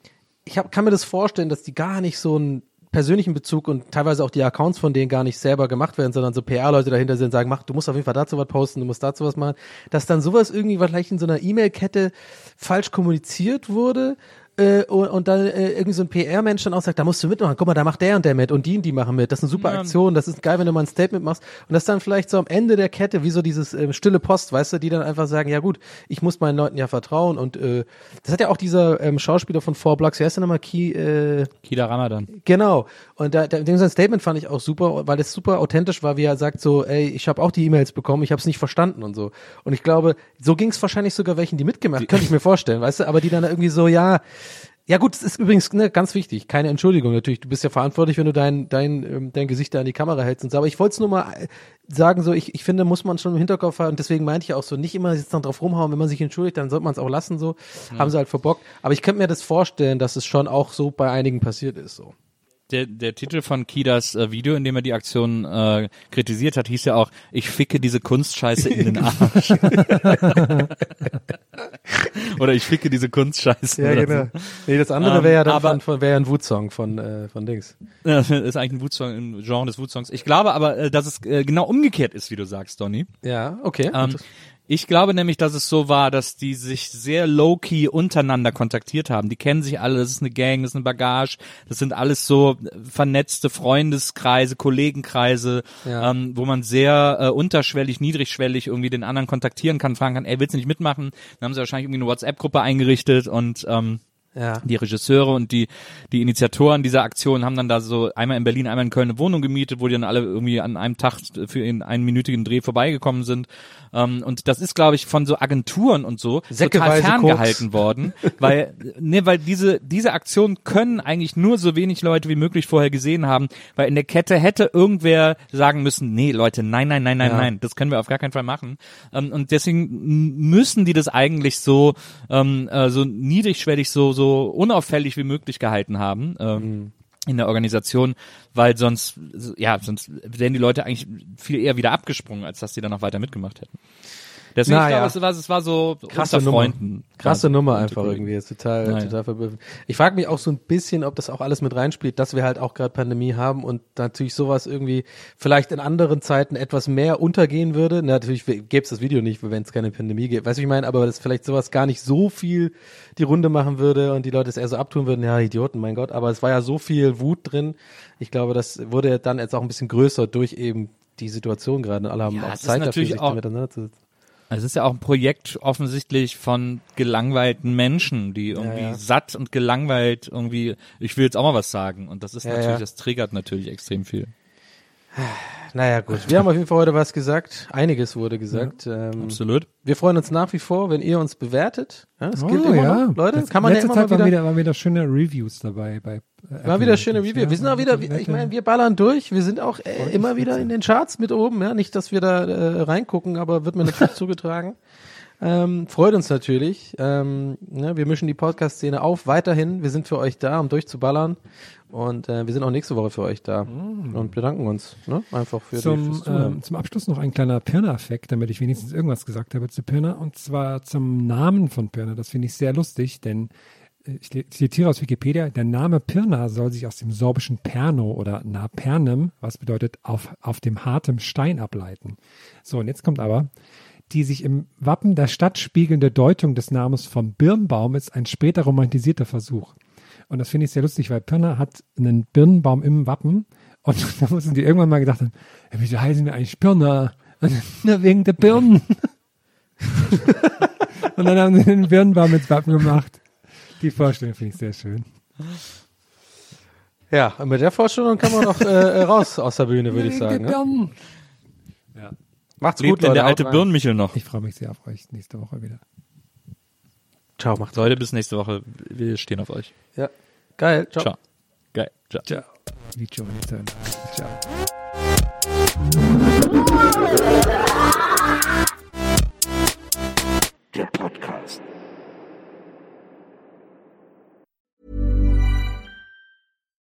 ich hab, kann mir das vorstellen, dass die gar nicht so einen persönlichen Bezug und teilweise auch die Accounts von denen gar nicht selber gemacht werden, sondern so PR-Leute dahinter sind und sagen, mach, du musst auf jeden Fall dazu was posten, du musst dazu was machen, dass dann sowas irgendwie vielleicht in so einer E-Mail-Kette falsch kommuniziert wurde äh, und, und dann äh, irgendwie so ein PR-Mensch dann auch sagt, da musst du mitmachen, guck mal, da macht der und der mit und die und die machen mit, das ist eine super Ja. Aktion, das ist geil, wenn du mal ein Statement machst und das dann vielleicht so am Ende der Kette, wie so dieses ähm, stille Post, weißt du, die dann einfach sagen, ja gut, ich muss meinen Leuten ja vertrauen und äh, das hat ja auch dieser ähm, Schauspieler von Four Blocks, wer ist denn nochmal, Key, äh, Kida Ramadan. Genau. Und da, da, dem sein Statement fand ich auch super, weil es super authentisch war, wie er sagt so, ey, ich habe auch die E-Mails bekommen, ich habe es nicht verstanden und so. Und ich glaube, so ging es wahrscheinlich sogar welchen, die mitgemacht, könnte ich mir vorstellen, weißt du, aber die dann irgendwie so, ja, ja gut, das ist übrigens ne, ganz wichtig, keine Entschuldigung natürlich. Du bist ja verantwortlich, wenn du dein dein ähm, dein Gesicht da an die Kamera hältst und so. Aber ich wollte es nur mal äh, sagen, so ich, ich finde, muss man schon im Hinterkopf haben. Und deswegen meinte ich auch so, nicht immer jetzt dann drauf rumhauen. Wenn man sich entschuldigt, dann sollte man es auch lassen. So haben sie halt verbockt. Aber ich könnte mir das vorstellen, dass es schon auch so bei einigen passiert ist. So. Der, der Titel von Kidas äh, Video, in dem er die Aktion äh, kritisiert hat, hieß ja auch, ich ficke diese Kunstscheiße in den Arsch. Oder ich ficke diese Kunstscheiße. Ja, genau. Nee, das andere Ähm, wäre ja dann aber- von, von, wäre ja ein Wutsong von, äh, von Dings. So. Das ist eigentlich ein Wutsong, ein Genre des Wutsongs. Ich glaube aber, äh, dass es äh, genau umgekehrt ist, wie du sagst, Donny. Ja, okay. Ähm, ich glaube nämlich, dass es so war, dass die sich sehr low-key untereinander kontaktiert haben. Die kennen sich alle, das ist eine Gang, das ist eine Bagage, das sind alles so vernetzte Freundeskreise, Kollegenkreise, Ja. ähm, wo man sehr äh, unterschwellig, niedrigschwellig irgendwie den anderen kontaktieren kann, fragen kann, ey, willst du nicht mitmachen? Dann haben sie wahrscheinlich irgendwie eine WhatsApp-Gruppe eingerichtet und ähm, ja. die Regisseure und die, die Initiatoren dieser Aktion haben dann da so einmal in Berlin, einmal in Köln eine Wohnung gemietet, wo die dann alle irgendwie an einem Tag für einen einminütigen Dreh vorbeigekommen sind. Ähm, und das ist, glaube ich, von so Agenturen und so total Säckeweise ferngehalten worden, weil, ne, weil diese, diese Aktion können eigentlich nur so wenig Leute wie möglich vorher gesehen haben, weil in der Kette hätte irgendwer sagen müssen, nee, Leute, nein, nein, nein, nein, Ja. nein, das können wir auf gar keinen Fall machen. Ähm, und deswegen müssen die das eigentlich so, ähm, äh, so niedrigschwellig, so, so unauffällig wie möglich gehalten haben. Ähm, in der Organisation, weil sonst, ja, sonst wären die Leute eigentlich viel eher wieder abgesprungen, als dass die dann noch weiter mitgemacht hätten. Deswegen, Na ich ja. glaube, es war, es war so Krasse unter Nummer. Freunden. Krasse quasi. Nummer einfach irgendwie. Ist total, Naja. total verblüffend. Ich frage mich auch so ein bisschen, ob das auch alles mit reinspielt, dass wir halt auch gerade Pandemie haben und natürlich sowas irgendwie vielleicht in anderen Zeiten etwas mehr untergehen würde. Na, natürlich gäbe es das Video nicht, wenn es keine Pandemie gäbe. Weißt du, ich meine? Aber dass vielleicht sowas gar nicht so viel die Runde machen würde und die Leute es eher so abtun würden. Ja, Idioten, mein Gott. Aber es war ja so viel Wut drin. Ich glaube, das wurde dann jetzt auch ein bisschen größer durch eben die Situation gerade. Alle haben Ja, auch Zeit dafür, sich auch- damit auseinanderzusetzen. Es ist ja auch ein Projekt offensichtlich von gelangweilten Menschen, die irgendwie ja. satt und gelangweilt irgendwie, ich will jetzt auch mal was sagen. Und das ist Ja, natürlich, ja. das triggert natürlich extrem viel. Naja, gut. Wir haben auf jeden Fall heute was gesagt. Einiges wurde gesagt. Ähm, Absolut. Wir freuen uns nach wie vor, wenn ihr uns bewertet. Ja, das gilt Oh, immer ja. noch. Leute, Das- kann man ja immer Zeit mal waren wieder, wieder, waren wieder schöne Reviews dabei. Bei, äh, war wieder schöne Review. Ja, wir sind auch wieder, ich meine, wir ballern durch. Wir sind auch äh, immer wieder in den Charts mit oben. Ja, nicht, dass wir da äh, reingucken, aber wird mir natürlich zugetragen. Ähm, freut uns natürlich. Ähm, ne, wir mischen die Podcast-Szene auf weiterhin. Wir sind für euch da, um durchzuballern. Und äh, wir sind auch nächste Woche für euch da und bedanken uns ne? einfach für die Zum, Zuhören. ähm, zum Abschluss noch ein kleiner Pirna-Effekt, damit ich wenigstens irgendwas gesagt habe zu Pirna. Und zwar zum Namen von Pirna. Das finde ich sehr lustig, denn äh, ich zitiere aus Wikipedia, der Name Pirna soll sich aus dem sorbischen Perno oder Napernem, was bedeutet auf, auf dem hartem Stein ableiten. So, und jetzt kommt aber, die sich im Wappen der Stadt spiegelnde Deutung des Namens vom Birnbaum ist ein später romantisierter Versuch. Und das finde ich sehr lustig, weil Pirna hat einen Birnbaum im Wappen und da mussten die irgendwann mal gedacht haben, wieso heißen wir eigentlich Pirna? Na, wegen der Birnen. und dann haben sie den Birnbaum ins Wappen gemacht. Die Vorstellung finde ich sehr schön. Ja, und mit der Vorstellung kann man noch äh, raus aus der Bühne, würde ich sagen. Ne? Macht's Lebt gut, denn Leute. der alte. Birnmichel noch? Ich freue mich sehr auf euch nächste Woche wieder. Ciao, macht's Leute, bis nächste Woche. Wir stehen auf euch. Ja. Geil. Ciao. Ciao. Geil. Ciao. Ciao. Wie Turner. Ciao.